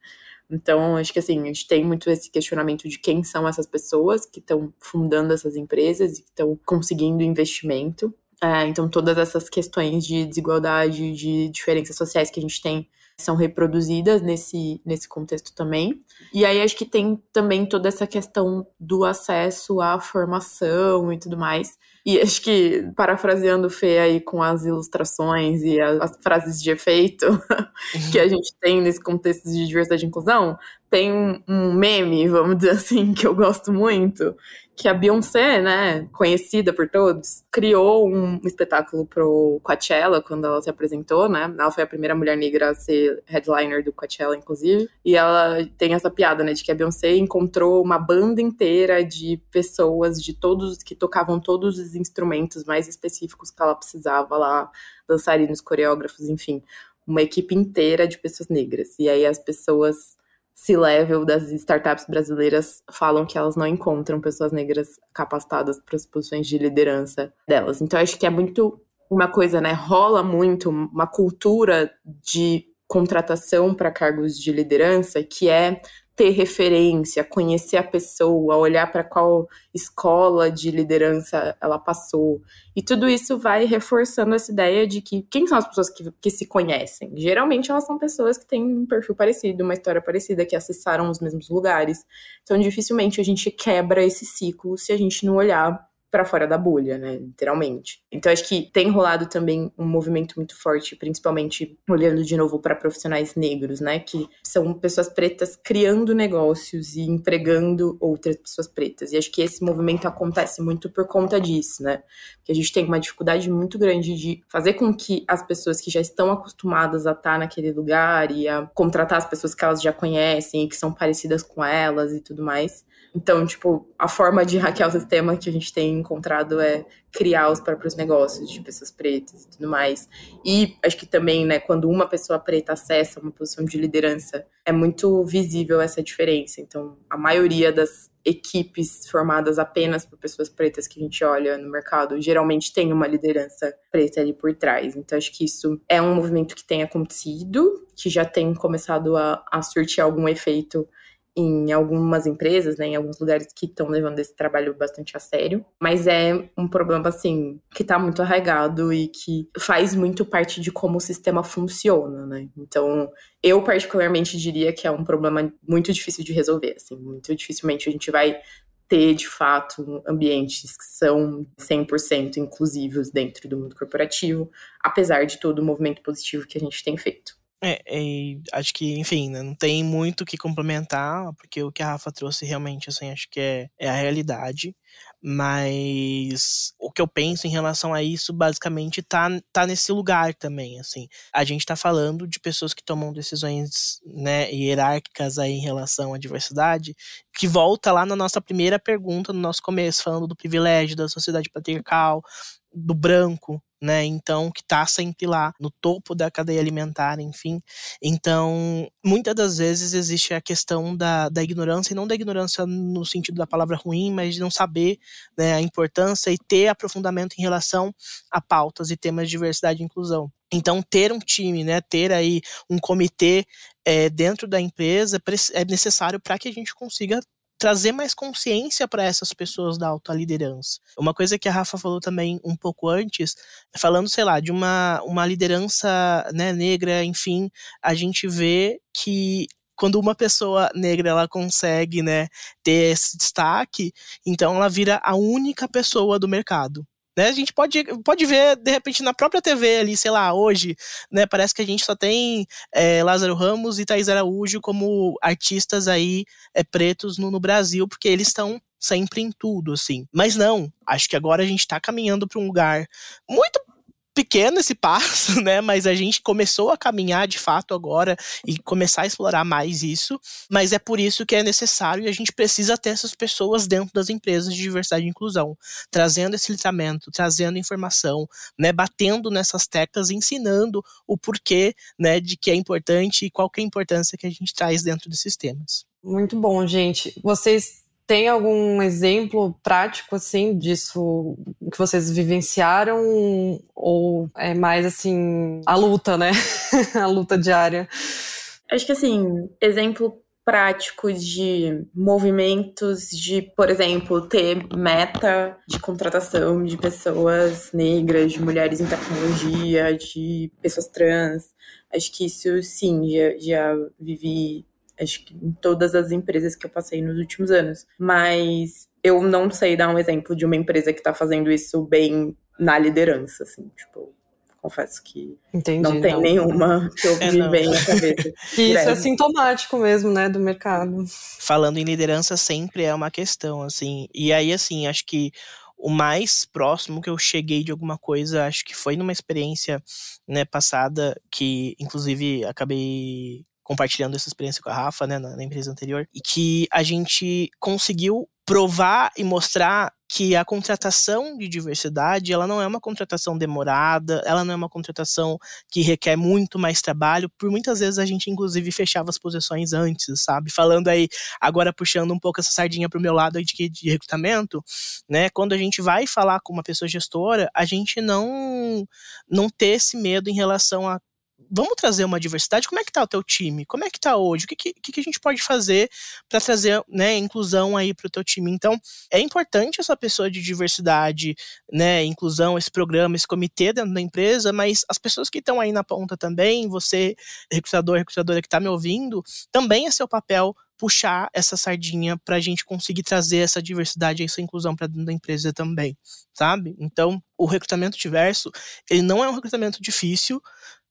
Então, acho que assim, a gente tem muito esse questionamento de quem são essas pessoas que estão fundando essas empresas e que estão conseguindo investimento. É, então, todas essas questões de desigualdade, de diferenças sociais que a gente tem são reproduzidas nesse, nesse contexto também. E aí acho que tem também toda essa questão do acesso à formação e tudo mais. E acho que, parafraseando o Fê aí com as ilustrações e as, as frases de efeito que a gente tem nesse contexto de diversidade e inclusão, tem um, um meme, vamos dizer assim, que eu gosto muito, que a Beyoncé, né, conhecida por todos, criou um espetáculo pro Coachella quando ela se apresentou, né? Ela foi a primeira mulher negra a ser headliner do Coachella, inclusive. E ela tem essa piada, né, de que a Beyoncé encontrou uma banda inteira de pessoas de todos que tocavam todos os instrumentos mais específicos que ela precisava lá, dançarinos, coreógrafos, enfim, uma equipe inteira de pessoas negras. E aí as pessoas C-level das startups brasileiras falam que elas não encontram pessoas negras capacitadas para as posições de liderança delas. Então, acho que é muito uma coisa, né? Rola muito uma cultura de contratação para cargos de liderança que é ter referência, conhecer a pessoa, olhar para qual escola de liderança ela passou. E tudo isso vai reforçando essa ideia de que quem são as pessoas que, que se conhecem? Geralmente elas são pessoas que têm um perfil parecido, uma história parecida, que acessaram os mesmos lugares. Então, dificilmente a gente quebra esse ciclo se a gente não olhar para fora da bolha, né, literalmente. Então acho que tem rolado também um movimento muito forte, principalmente olhando de novo para profissionais negros, né, que são pessoas pretas criando negócios e empregando outras pessoas pretas. E acho que esse movimento acontece muito por conta disso, né? Que a gente tem uma dificuldade muito grande de fazer com que as pessoas que já estão acostumadas a estar naquele lugar e a contratar as pessoas que elas já conhecem e que são parecidas com elas e tudo mais, então, tipo, a forma de hackear o sistema que a gente tem encontrado é criar os próprios negócios de pessoas pretas e tudo mais. E acho que também, né, quando uma pessoa preta acessa uma posição de liderança, é muito visível essa diferença. Então, a maioria das equipes formadas apenas por pessoas pretas que a gente olha no mercado, geralmente tem uma liderança preta ali por trás. Então, acho que isso é um movimento que tem acontecido, que já tem começado a, a surtir algum efeito em algumas empresas, né, em alguns lugares que estão levando esse trabalho bastante a sério, mas é um problema assim que está muito arraigado e que faz muito parte de como o sistema funciona, né? Então, eu particularmente diria que é um problema muito difícil de resolver, assim, muito dificilmente a gente vai ter de fato ambientes que são 100% inclusivos dentro do mundo corporativo, apesar de todo o movimento positivo que a gente tem feito. É, é, acho que, enfim, né, não tem muito o que complementar, porque o que a Rafa trouxe realmente, assim, acho que é, é a realidade. Mas o que eu penso em relação a isso, basicamente, tá, tá nesse lugar também, assim. A gente tá falando de pessoas que tomam decisões, né, hierárquicas aí em relação à diversidade, que volta lá na nossa primeira pergunta, no nosso começo, falando do privilégio da sociedade patriarcal, do branco, né? Então, que está sempre lá no topo da cadeia alimentar, enfim. Então, muitas das vezes existe a questão da, da ignorância, e não da ignorância no sentido da palavra ruim, mas de não saber né, a importância e ter aprofundamento em relação a pautas e temas de diversidade e inclusão. Então, ter um time, né, ter aí um comitê é, dentro da empresa é necessário para que a gente consiga trazer mais consciência para essas pessoas da alta liderança. Uma coisa que a Rafa falou também um pouco antes, falando, sei lá, de uma, uma liderança né, negra, enfim, a gente vê que quando uma pessoa negra ela consegue, né, ter esse destaque, então ela vira a única pessoa do mercado. Né, a gente pode, pode ver, de repente, na própria TV ali, sei lá, hoje, né? Parece que a gente só tem é, Lázaro Ramos e Thaís Araújo como artistas aí é, pretos no, no Brasil, porque eles estão sempre em tudo, assim. Mas não, acho que agora a gente está caminhando para um lugar muito pequeno esse passo, né? Mas a gente começou a caminhar de fato agora e começar a explorar mais isso. Mas é por isso que é necessário e a gente precisa ter essas pessoas dentro das empresas de diversidade e inclusão, trazendo esse letramento, trazendo informação, né? Batendo nessas teclas, ensinando o porquê, né? De que é importante e qual que é a importância que a gente traz dentro desses temas. Muito bom, gente. Vocês tem algum exemplo prático, assim, disso que vocês vivenciaram? Ou é mais, assim, a luta, né? a luta diária? Acho que, assim, exemplo prático de movimentos de, por exemplo, ter meta de contratação de pessoas negras, de mulheres em tecnologia, de pessoas trans. Acho que isso, sim, já, já vivi acho que em todas as empresas que eu passei nos últimos anos. Mas eu não sei dar um exemplo de uma empresa que está fazendo isso bem na liderança, assim, tipo, confesso que Entendi, não tem não. nenhuma que eu é, vi bem na cabeça. isso é sintomático mesmo, né, do mercado. Falando em liderança sempre é uma questão, assim. E aí, assim, acho que o mais próximo que eu cheguei de alguma coisa, acho que foi numa experiência né, passada, que inclusive acabei compartilhando essa experiência com a Rafa, né, na, na empresa anterior, e que a gente conseguiu provar e mostrar que a contratação de diversidade, ela não é uma contratação demorada, ela não é uma contratação que requer muito mais trabalho, por muitas vezes a gente inclusive fechava as posições antes, sabe? Falando aí, agora puxando um pouco essa sardinha pro meu lado de, de recrutamento, né? Quando a gente vai falar com uma pessoa gestora, a gente não não ter esse medo em relação a vamos trazer uma diversidade. Como é que tá o teu time? Como é que tá hoje? O que, que, que a gente pode fazer para trazer né, inclusão aí para o teu time? Então, é importante essa pessoa de diversidade, né, inclusão, esse programa, esse comitê dentro da empresa, mas as pessoas que estão aí na ponta também, você, recrutador, recrutadora que está me ouvindo, também é seu papel puxar essa sardinha para a gente conseguir trazer essa diversidade essa inclusão para dentro da empresa também, sabe? Então, o recrutamento diverso, ele não é um recrutamento difícil,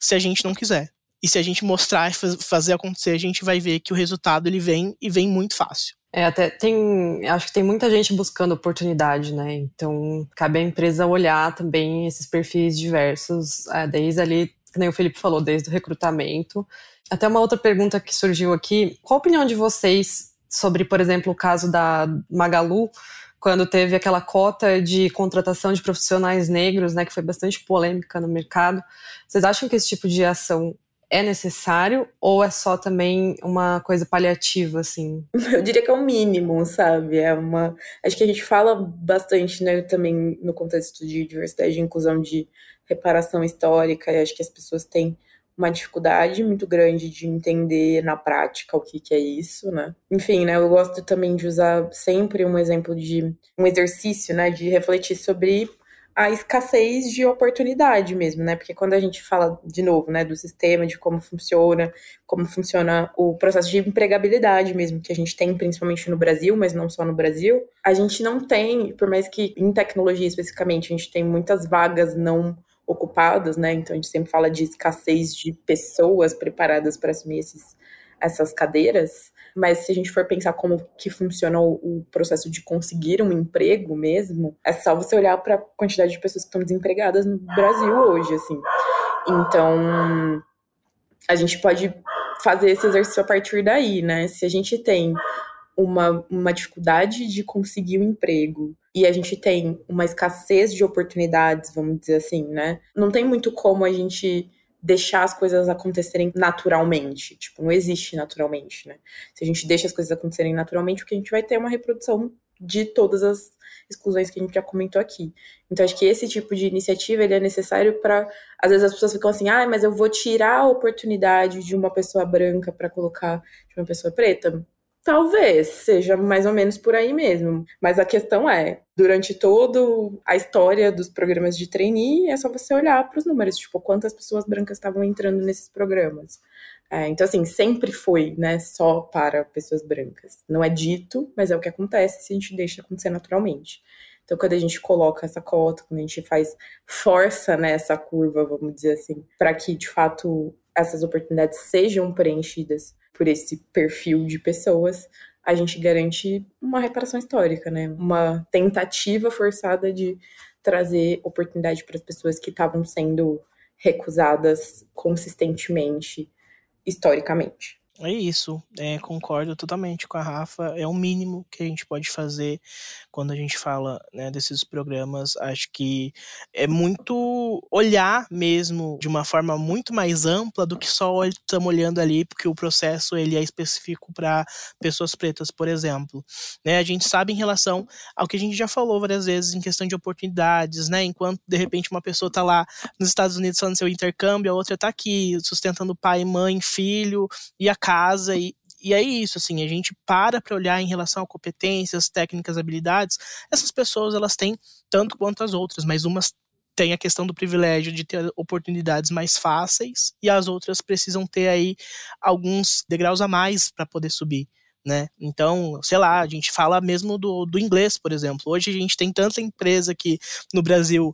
se a gente não quiser. E se a gente mostrar e fazer acontecer, a gente vai ver que o resultado ele vem e vem muito fácil. É, até tem. Acho que tem muita gente buscando oportunidade, né? Então, cabe à empresa olhar também esses perfis diversos, é, desde ali, nem o Felipe falou, desde o recrutamento. Até uma outra pergunta que surgiu aqui: qual a opinião de vocês sobre, por exemplo, o caso da Magalu? Quando teve aquela cota de contratação de profissionais negros, né, que foi bastante polêmica no mercado. Vocês acham que esse tipo de ação é necessário ou é só também uma coisa paliativa, assim? Eu diria que é o mínimo, sabe? É uma. Acho que a gente fala bastante, né, também no contexto de diversidade e inclusão de reparação histórica, e acho que as pessoas têm uma dificuldade muito grande de entender na prática o que, que é isso, né? Enfim, né, eu gosto também de usar sempre um exemplo de um exercício, né, de refletir sobre a escassez de oportunidade mesmo, né? Porque quando a gente fala de novo, né, do sistema, de como funciona, como funciona o processo de empregabilidade mesmo que a gente tem principalmente no Brasil, mas não só no Brasil, a gente não tem, por mais que em tecnologia especificamente a gente tem muitas vagas não ocupados, né? Então a gente sempre fala de escassez de pessoas preparadas para assumir esses, essas cadeiras. Mas se a gente for pensar como que funciona o, o processo de conseguir um emprego mesmo, é só você olhar para a quantidade de pessoas que estão desempregadas no Brasil hoje, assim. Então, a gente pode fazer esse exercício a partir daí, né? Se a gente tem uma, uma dificuldade de conseguir um emprego e a gente tem uma escassez de oportunidades, vamos dizer assim, né? Não tem muito como a gente deixar as coisas acontecerem naturalmente. Tipo, não existe naturalmente, né? Se a gente deixa as coisas acontecerem naturalmente, o que a gente vai ter é uma reprodução de todas as exclusões que a gente já comentou aqui. Então, acho que esse tipo de iniciativa ele é necessário para. Às vezes as pessoas ficam assim, ah, mas eu vou tirar a oportunidade de uma pessoa branca para colocar de uma pessoa preta Talvez seja mais ou menos por aí mesmo. Mas a questão é, durante toda a história dos programas de trainee, é só você olhar para os números, tipo, quantas pessoas brancas estavam entrando nesses programas. É, então, assim, sempre foi, né, só para pessoas brancas. Não é dito, mas é o que acontece se a gente deixa acontecer naturalmente. Então, quando a gente coloca essa cota, quando a gente faz força nessa curva, vamos dizer assim, para que de fato essas oportunidades sejam preenchidas por esse perfil de pessoas, a gente garante uma reparação histórica, né? Uma tentativa forçada de trazer oportunidade para as pessoas que estavam sendo recusadas consistentemente, historicamente. É isso, é, concordo totalmente com a Rafa. É o mínimo que a gente pode fazer quando a gente fala né, desses programas. Acho que é muito olhar mesmo de uma forma muito mais ampla do que só estamos olhando ali, porque o processo ele é específico para pessoas pretas, por exemplo. Né, a gente sabe em relação ao que a gente já falou várias vezes em questão de oportunidades, né? Enquanto de repente uma pessoa está lá nos Estados Unidos fazendo seu intercâmbio, a outra está aqui sustentando pai, mãe, filho e a casa e, e é isso, assim, a gente para para olhar em relação a competências, técnicas, habilidades. Essas pessoas, elas têm tanto quanto as outras, mas umas têm a questão do privilégio de ter oportunidades mais fáceis e as outras precisam ter aí alguns degraus a mais para poder subir. Né? Então, sei lá, a gente fala mesmo do, do inglês, por exemplo. Hoje a gente tem tanta empresa que no Brasil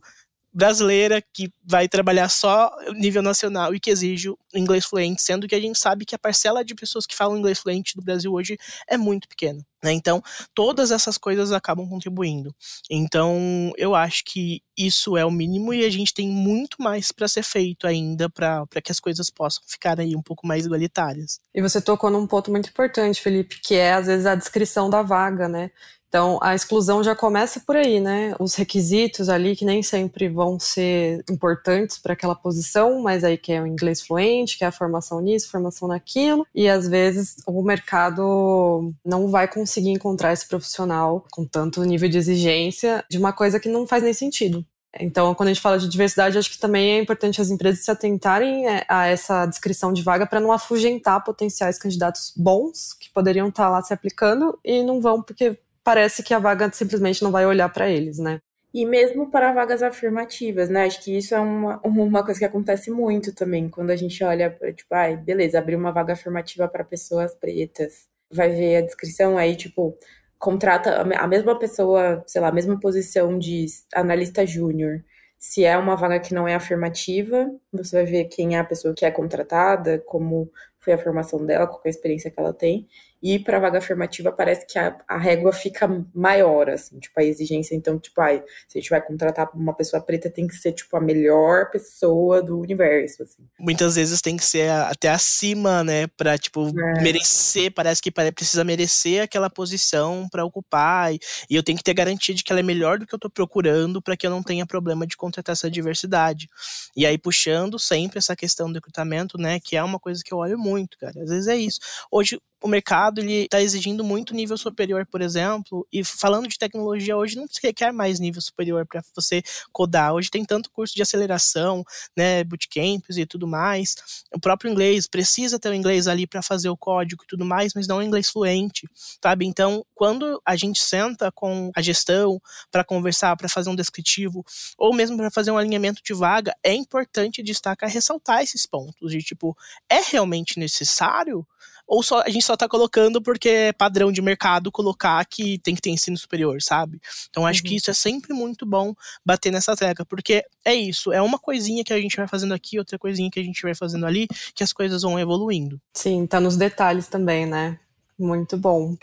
brasileira que vai trabalhar só nível nacional e que exige inglês fluente, sendo que a gente sabe que a parcela de pessoas que falam inglês fluente no Brasil hoje é muito pequena. Né? Então, todas essas coisas acabam contribuindo. Então, eu acho que isso é o mínimo e a gente tem muito mais para ser feito ainda para que as coisas possam ficar aí um pouco mais igualitárias. E você tocou num ponto muito importante, Felipe, que é às vezes a descrição da vaga, né? Então, a exclusão já começa por aí, né? Os requisitos ali que nem sempre vão ser importantes para aquela posição, mas aí que é o inglês fluente, que é a formação nisso, formação naquilo, e às vezes o mercado não vai conseguir encontrar esse profissional com tanto nível de exigência de uma coisa que não faz nem sentido. Então, quando a gente fala de diversidade, acho que também é importante as empresas se atentarem é, a essa descrição de vaga para não afugentar potenciais candidatos bons que poderiam estar lá se aplicando e não vão porque parece que a vaga simplesmente não vai olhar para eles, né? E mesmo para vagas afirmativas, né? Acho que isso é uma, uma coisa que acontece muito também, quando a gente olha, tipo, ai, beleza, abrir uma vaga afirmativa para pessoas pretas. Vai ver a descrição aí, tipo, contrata a mesma pessoa, sei lá, a mesma posição de analista júnior. Se é uma vaga que não é afirmativa, você vai ver quem é a pessoa que é contratada, como foi a formação dela, qual é a experiência que ela tem. E para vaga afirmativa parece que a, a, régua fica maior, assim, tipo, a exigência, então, tipo, ai, se a gente vai contratar uma pessoa preta, tem que ser, tipo, a melhor pessoa do universo, assim. Muitas vezes tem que ser até acima, né, pra, tipo, é. merecer, parece que precisa merecer aquela posição para ocupar, e, e, eu tenho que ter garantia de que ela é melhor do que eu tô procurando para que eu não tenha problema de contratar essa diversidade. E aí, puxando sempre essa questão do recrutamento, né, que é uma coisa que eu olho muito, cara, às vezes é isso. Hoje, o mercado ele está exigindo muito nível superior, por exemplo, e falando de tecnologia hoje não se requer mais nível superior para você codar. Hoje tem tanto curso de aceleração, né, bootcamps e tudo mais. O próprio inglês precisa ter o inglês ali para fazer o código e tudo mais, mas não o inglês fluente, sabe? Então, quando a gente senta com a gestão para conversar, para fazer um descritivo, ou mesmo para fazer um alinhamento de vaga, é importante destacar, ressaltar esses pontos de tipo, é realmente necessário? Ou só a gente só tá colocando porque é padrão de mercado colocar que tem que ter ensino superior, sabe? Então acho uhum. que isso é sempre muito bom bater nessa tecla, porque é isso, é uma coisinha que a gente vai fazendo aqui, outra coisinha que a gente vai fazendo ali, que as coisas vão evoluindo. Sim, tá nos detalhes também, né? Muito bom.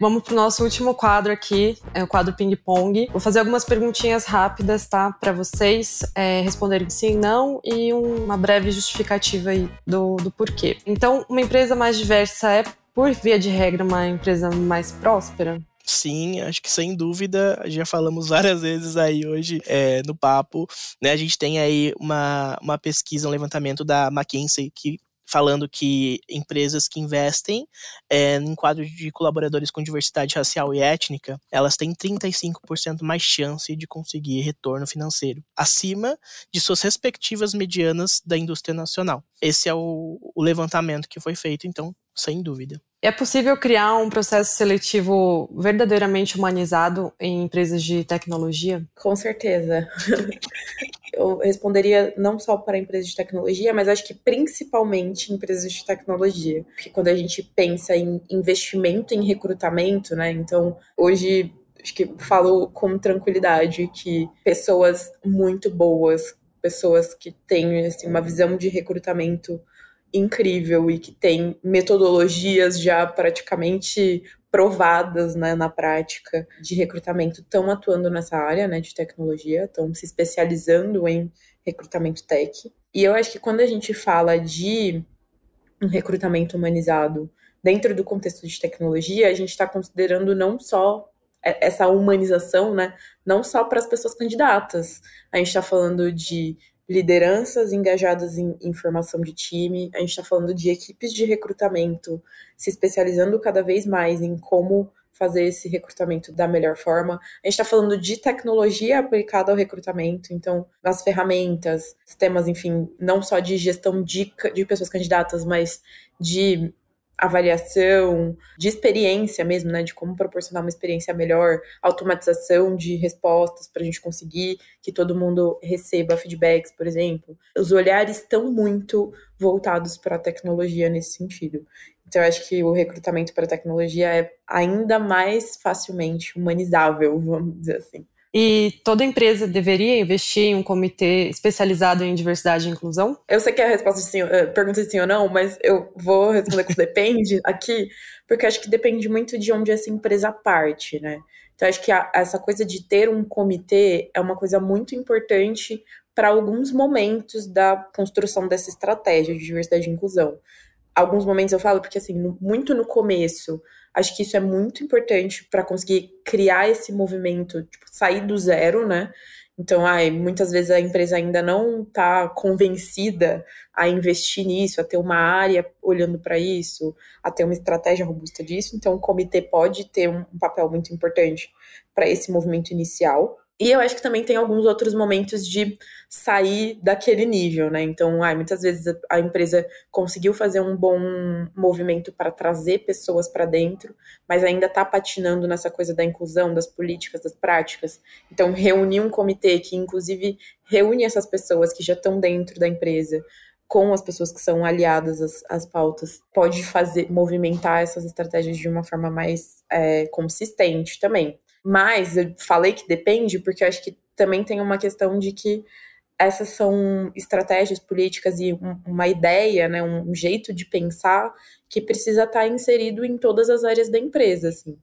Vamos pro nosso último quadro aqui, é o quadro ping-pong. Vou fazer algumas perguntinhas rápidas, tá? Para vocês é, responderem sim, não e uma breve justificativa aí do, do porquê. Então, uma empresa mais diversa é, por via de regra, uma empresa mais próspera? Sim, acho que sem dúvida, já falamos várias vezes aí hoje é, no papo, né? A gente tem aí uma, uma pesquisa, um levantamento da McKinsey que falando que empresas que investem é, em quadro de colaboradores com diversidade racial e étnica, elas têm 35% mais chance de conseguir retorno financeiro, acima de suas respectivas medianas da indústria nacional. Esse é o, o levantamento que foi feito, então, sem dúvida. É possível criar um processo seletivo verdadeiramente humanizado em empresas de tecnologia? Com certeza. Eu responderia não só para empresas de tecnologia, mas acho que principalmente em empresas de tecnologia. Porque quando a gente pensa em investimento em recrutamento, né? Então, hoje acho que falo com tranquilidade que pessoas muito boas, pessoas que têm assim, uma visão de recrutamento incrível e que tem metodologias já praticamente provadas né, na prática de recrutamento estão atuando nessa área né, de tecnologia, estão se especializando em recrutamento tech. E eu acho que quando a gente fala de um recrutamento humanizado dentro do contexto de tecnologia, a gente está considerando não só essa humanização, né, não só para as pessoas candidatas. A gente está falando de lideranças engajadas em, em formação de time, a gente está falando de equipes de recrutamento se especializando cada vez mais em como fazer esse recrutamento da melhor forma. A gente está falando de tecnologia aplicada ao recrutamento, então, as ferramentas, sistemas, enfim, não só de gestão de, de pessoas candidatas, mas de avaliação, de experiência mesmo, né? De como proporcionar uma experiência melhor, automatização de respostas para a gente conseguir que todo mundo receba feedbacks, por exemplo. Os olhares estão muito voltados para a tecnologia nesse sentido. Então, eu acho que o recrutamento para a tecnologia é ainda mais facilmente humanizável, vamos dizer assim. E toda empresa deveria investir em um comitê especializado em diversidade e inclusão? Eu sei que a resposta é sim, eh, pergunta é sim ou não, mas eu vou responder com depende aqui, porque acho que depende muito de onde essa empresa parte, né? Então, acho que a, essa coisa de ter um comitê é uma coisa muito importante para alguns momentos da construção dessa estratégia de diversidade e inclusão. Alguns momentos eu falo porque, assim, no, muito no começo, Acho que isso é muito importante para conseguir criar esse movimento, tipo, sair do zero, né? Então, ai, muitas vezes a empresa ainda não está convencida a investir nisso, a ter uma área olhando para isso, a ter uma estratégia robusta disso. Então, o comitê pode ter um, um papel muito importante para esse movimento inicial. E eu acho que também tem alguns outros momentos de sair daquele nível, né? Então, ah, muitas vezes a empresa conseguiu fazer um bom movimento para trazer pessoas para dentro, mas ainda está patinando nessa coisa da inclusão, das políticas, das práticas. Então, reunir um comitê que, inclusive, reúne essas pessoas que já estão dentro da empresa com as pessoas que são aliadas às, às pautas, pode fazer movimentar essas estratégias de uma forma mais é, consistente também. Mas eu falei que depende, porque eu acho que também tem uma questão de que essas são estratégias políticas e uma ideia, né, um jeito de pensar que precisa estar inserido em todas as áreas da empresa, assim.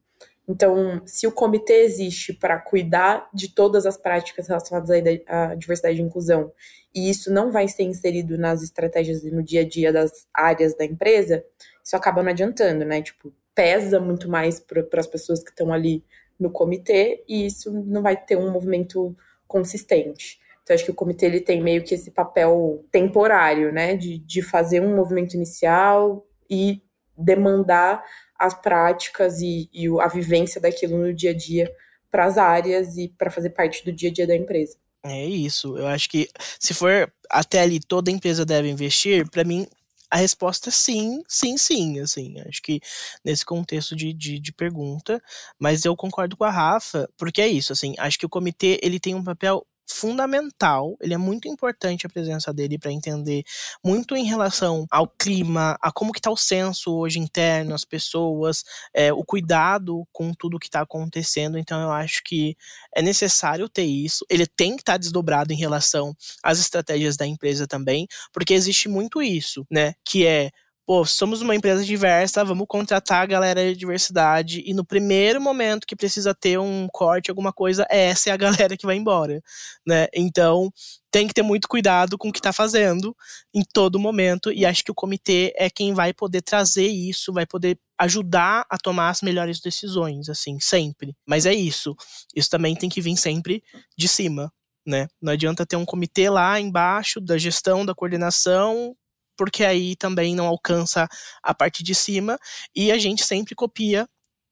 Então, se o comitê existe para cuidar de todas as práticas relacionadas à diversidade e inclusão, e isso não vai ser inserido nas estratégias e no dia a dia das áreas da empresa, isso acaba não adiantando, né? Tipo, pesa muito mais para as pessoas que estão ali no comitê e isso não vai ter um movimento consistente. Então, acho que o comitê ele tem meio que esse papel temporário, né, de, de fazer um movimento inicial e demandar as práticas e, e a vivência daquilo no dia a dia para as áreas e para fazer parte do dia a dia da empresa. É isso. Eu acho que se for até ali toda empresa deve investir, para mim a resposta é sim, sim, sim, assim, acho que nesse contexto de, de, de, pergunta, mas eu concordo com a Rafa, porque é isso, assim, acho que o comitê, ele tem um papel fundamental, ele é muito importante a presença dele para entender muito em relação ao clima, a como que tá o senso hoje interno, as pessoas, é, o cuidado com tudo que está acontecendo. Então eu acho que é necessário ter isso. Ele tem que estar tá desdobrado em relação às estratégias da empresa também, porque existe muito isso, né? Que é pô, somos uma empresa diversa, vamos contratar a galera de diversidade, e no primeiro momento que precisa ter um corte, alguma coisa, essa é a galera que vai embora, né? Então, tem que ter muito cuidado com o que está fazendo em todo momento, e acho que o comitê é quem vai poder trazer isso, vai poder ajudar a tomar as melhores decisões, assim, sempre. Mas é isso. Isso também tem que vir sempre de cima, né? Não adianta ter um comitê lá embaixo da gestão, da coordenação, porque aí também não alcança a parte de cima e a gente sempre copia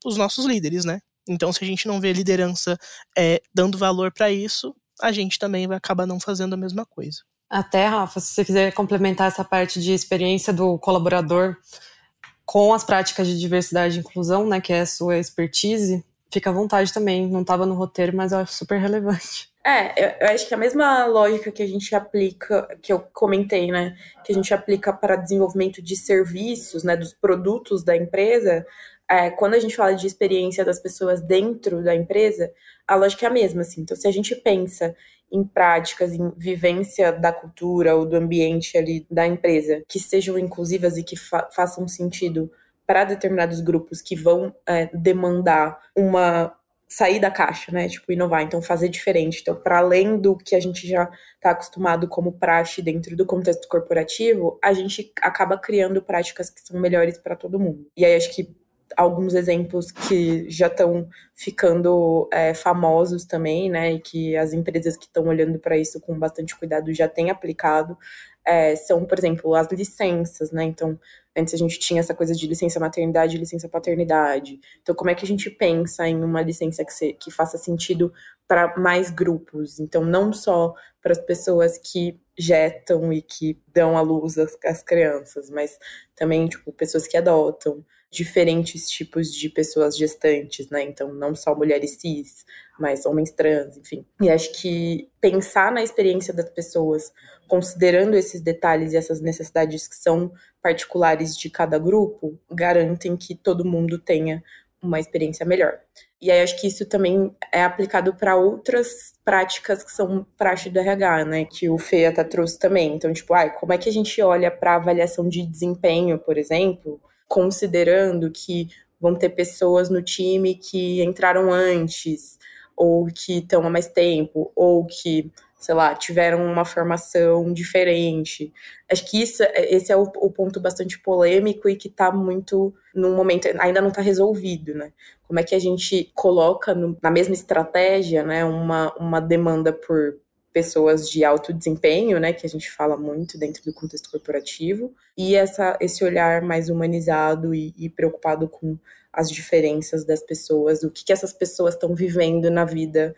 os nossos líderes, né? Então, se a gente não vê liderança é, dando valor para isso, a gente também vai acabar não fazendo a mesma coisa. Até, Rafa, se você quiser complementar essa parte de experiência do colaborador, com as práticas de diversidade e inclusão, né, que é a sua expertise, fica à vontade também. Não estava no roteiro, mas eu acho super relevante. É, eu, acho que a mesma lógica que a gente aplica, que eu comentei, né, que a gente aplica para desenvolvimento de serviços, né, dos produtos da empresa, é, quando a gente fala de experiência das pessoas dentro da empresa, a lógica é a mesma, assim. Então, se a gente pensa em práticas, em vivência da cultura ou do ambiente ali da empresa, que sejam inclusivas e que fa façam sentido para determinados grupos que vão é, demandar uma sair da caixa, né? Tipo, inovar, então fazer diferente. Então, para além do que a gente já está acostumado como praxe dentro do contexto corporativo, a gente acaba criando práticas que são melhores para todo mundo. E aí acho que alguns exemplos que já estão ficando é, famosos também, né? E que as empresas que estão olhando para isso com bastante cuidado já têm aplicado. É, são, por exemplo, as licenças, né? Então, Antes a gente tinha essa coisa de licença maternidade e licença paternidade. Então, como é que a gente pensa em uma licença que, se, que faça sentido para mais grupos? Então, não só para as pessoas que getam e que dão à luz as, as crianças, mas também, tipo, pessoas que adotam, diferentes tipos de pessoas gestantes, né? Então, não só mulheres cis, mas homens trans, enfim. E acho que pensar na experiência das pessoas, considerando esses detalhes e essas necessidades que são particulares de cada grupo, garantem que todo mundo tenha uma experiência melhor. E aí acho que isso também é aplicado para outras práticas que são praxe do RH, né? Que o Fê até trouxe também. Então, tipo, ai, como é que a gente olha para avaliação de desempenho, por exemplo, considerando que vão ter pessoas no time que entraram antes, ou que estão há mais tempo, ou que, sei lá, tiveram uma formação diferente. Acho que isso, esse é o, o ponto bastante polêmico e que está muito num momento, ainda não está resolvido, né? Como é que a gente coloca no, na mesma estratégia, né, uma, uma demanda por pessoas de alto desempenho, né, que a gente fala muito dentro do contexto corporativo, e essa, esse olhar mais humanizado e, e preocupado com as diferenças das pessoas, o que, que essas pessoas estão vivendo na vida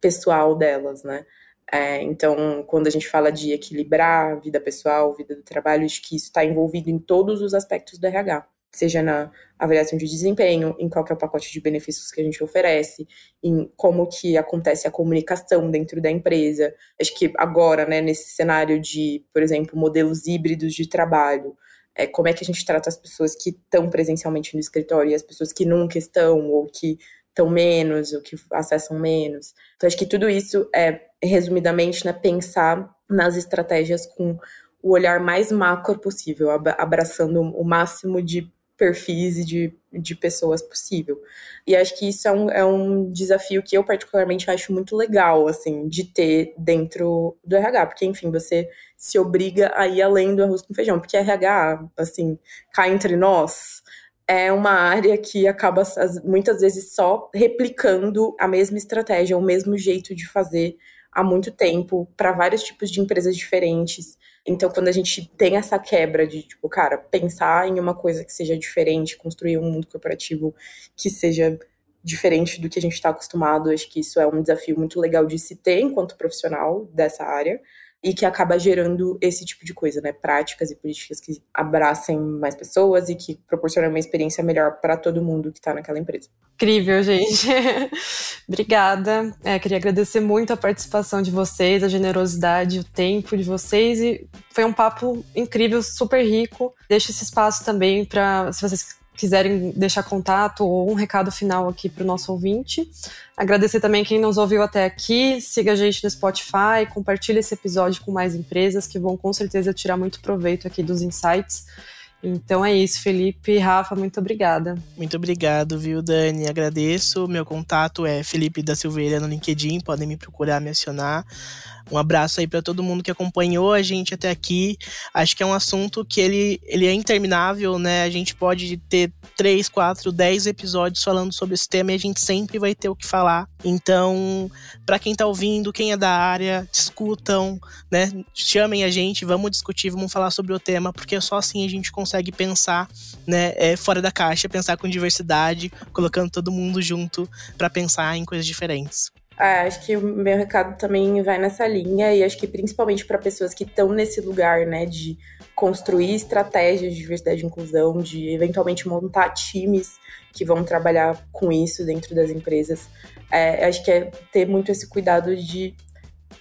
pessoal delas, né? É, então, quando a gente fala de equilibrar vida pessoal, vida do trabalho, acho que isso está envolvido em todos os aspectos do RH seja na avaliação de desempenho, em qual é o pacote de benefícios que a gente oferece, em como que acontece a comunicação dentro da empresa. Acho que agora, né, nesse cenário de, por exemplo, modelos híbridos de trabalho, é, como é que a gente trata as pessoas que estão presencialmente no escritório e as pessoas que nunca estão, ou que estão menos, ou que acessam menos. Então, acho que tudo isso é, resumidamente, né, pensar nas estratégias com o olhar mais macro possível, abraçando o máximo de perfis e de, de pessoas possível. E acho que isso é um, é um desafio que eu particularmente acho muito legal, assim, de ter dentro do RH, porque, enfim, você se obriga a ir além do arroz com feijão, porque RH, assim, cá entre nós, é uma área que acaba muitas vezes só replicando a mesma estratégia, o mesmo jeito de fazer há muito tempo para vários tipos de empresas diferentes. Então, quando a gente tem essa quebra de, tipo, cara, pensar em uma coisa que seja diferente, construir um mundo corporativo que seja diferente do que a gente está acostumado, acho que isso é um desafio muito legal de se ter enquanto profissional dessa área e que acaba gerando esse tipo de coisa, né? Práticas e políticas que abracem mais pessoas e que proporcionam uma experiência melhor para todo mundo que está naquela empresa. Incrível, gente. Obrigada. É, queria agradecer muito a participação de vocês, a generosidade, o tempo de vocês e foi um papo incrível, super rico. Deixo esse espaço também para se vocês quiserem deixar contato ou um recado final aqui para o nosso ouvinte. Agradecer também quem nos ouviu até aqui, siga a gente no Spotify, compartilhe esse episódio com mais empresas que vão com certeza tirar muito proveito aqui dos insights. Então é isso, Felipe e Rafa, muito obrigada. Muito obrigado, viu, Dani? Agradeço. Meu contato é Felipe da Silveira no LinkedIn, podem me procurar, me acionar. Um abraço aí para todo mundo que acompanhou a gente até aqui. Acho que é um assunto que ele, ele é interminável, né? A gente pode ter três, quatro, dez episódios falando sobre esse tema e a gente sempre vai ter o que falar. Então, para quem tá ouvindo, quem é da área, discutam, né? Chamem a gente, vamos discutir, vamos falar sobre o tema, porque só assim a gente consegue pensar, né, é, fora da caixa, pensar com diversidade, colocando todo mundo junto para pensar em coisas diferentes. Ah, acho que o meu recado também vai nessa linha e acho que principalmente para pessoas que estão nesse lugar, né, de construir estratégias de diversidade e inclusão, de eventualmente montar times que vão trabalhar com isso dentro das empresas. É, acho que é ter muito esse cuidado de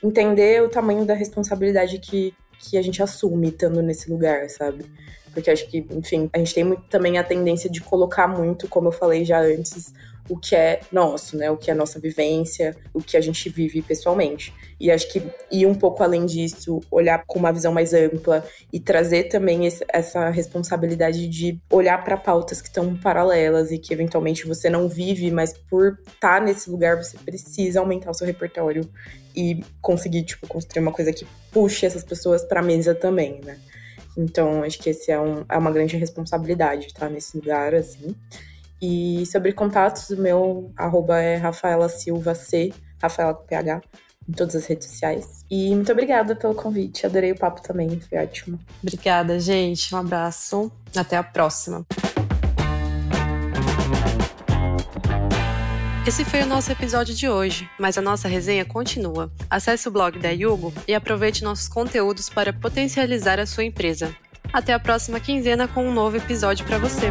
entender o tamanho da responsabilidade que, que a gente assume estando nesse lugar, sabe? Porque acho que, enfim, a gente tem muito, também a tendência de colocar muito, como eu falei já antes, o que é nosso, né? O que é nossa vivência, o que a gente vive pessoalmente. E acho que ir um pouco além disso, olhar com uma visão mais ampla e trazer também esse, essa responsabilidade de olhar para pautas que estão paralelas e que eventualmente você não vive, mas por estar tá nesse lugar você precisa aumentar o seu repertório e conseguir tipo construir uma coisa que puxe essas pessoas para a mesa também, né? Então, acho que esse é, um, é uma grande responsabilidade estar nesse lugar, assim. E sobre contatos, o meu arroba é Rafaela Silva C, Rafaela com PH, em todas as redes sociais. E muito obrigada pelo convite, adorei o papo também, foi ótimo. Obrigada, gente. Um abraço. Até a próxima. Esse foi o nosso episódio de hoje, mas a nossa resenha continua. Acesse o blog da Yugo e aproveite nossos conteúdos para potencializar a sua empresa. Até a próxima quinzena com um novo episódio para você.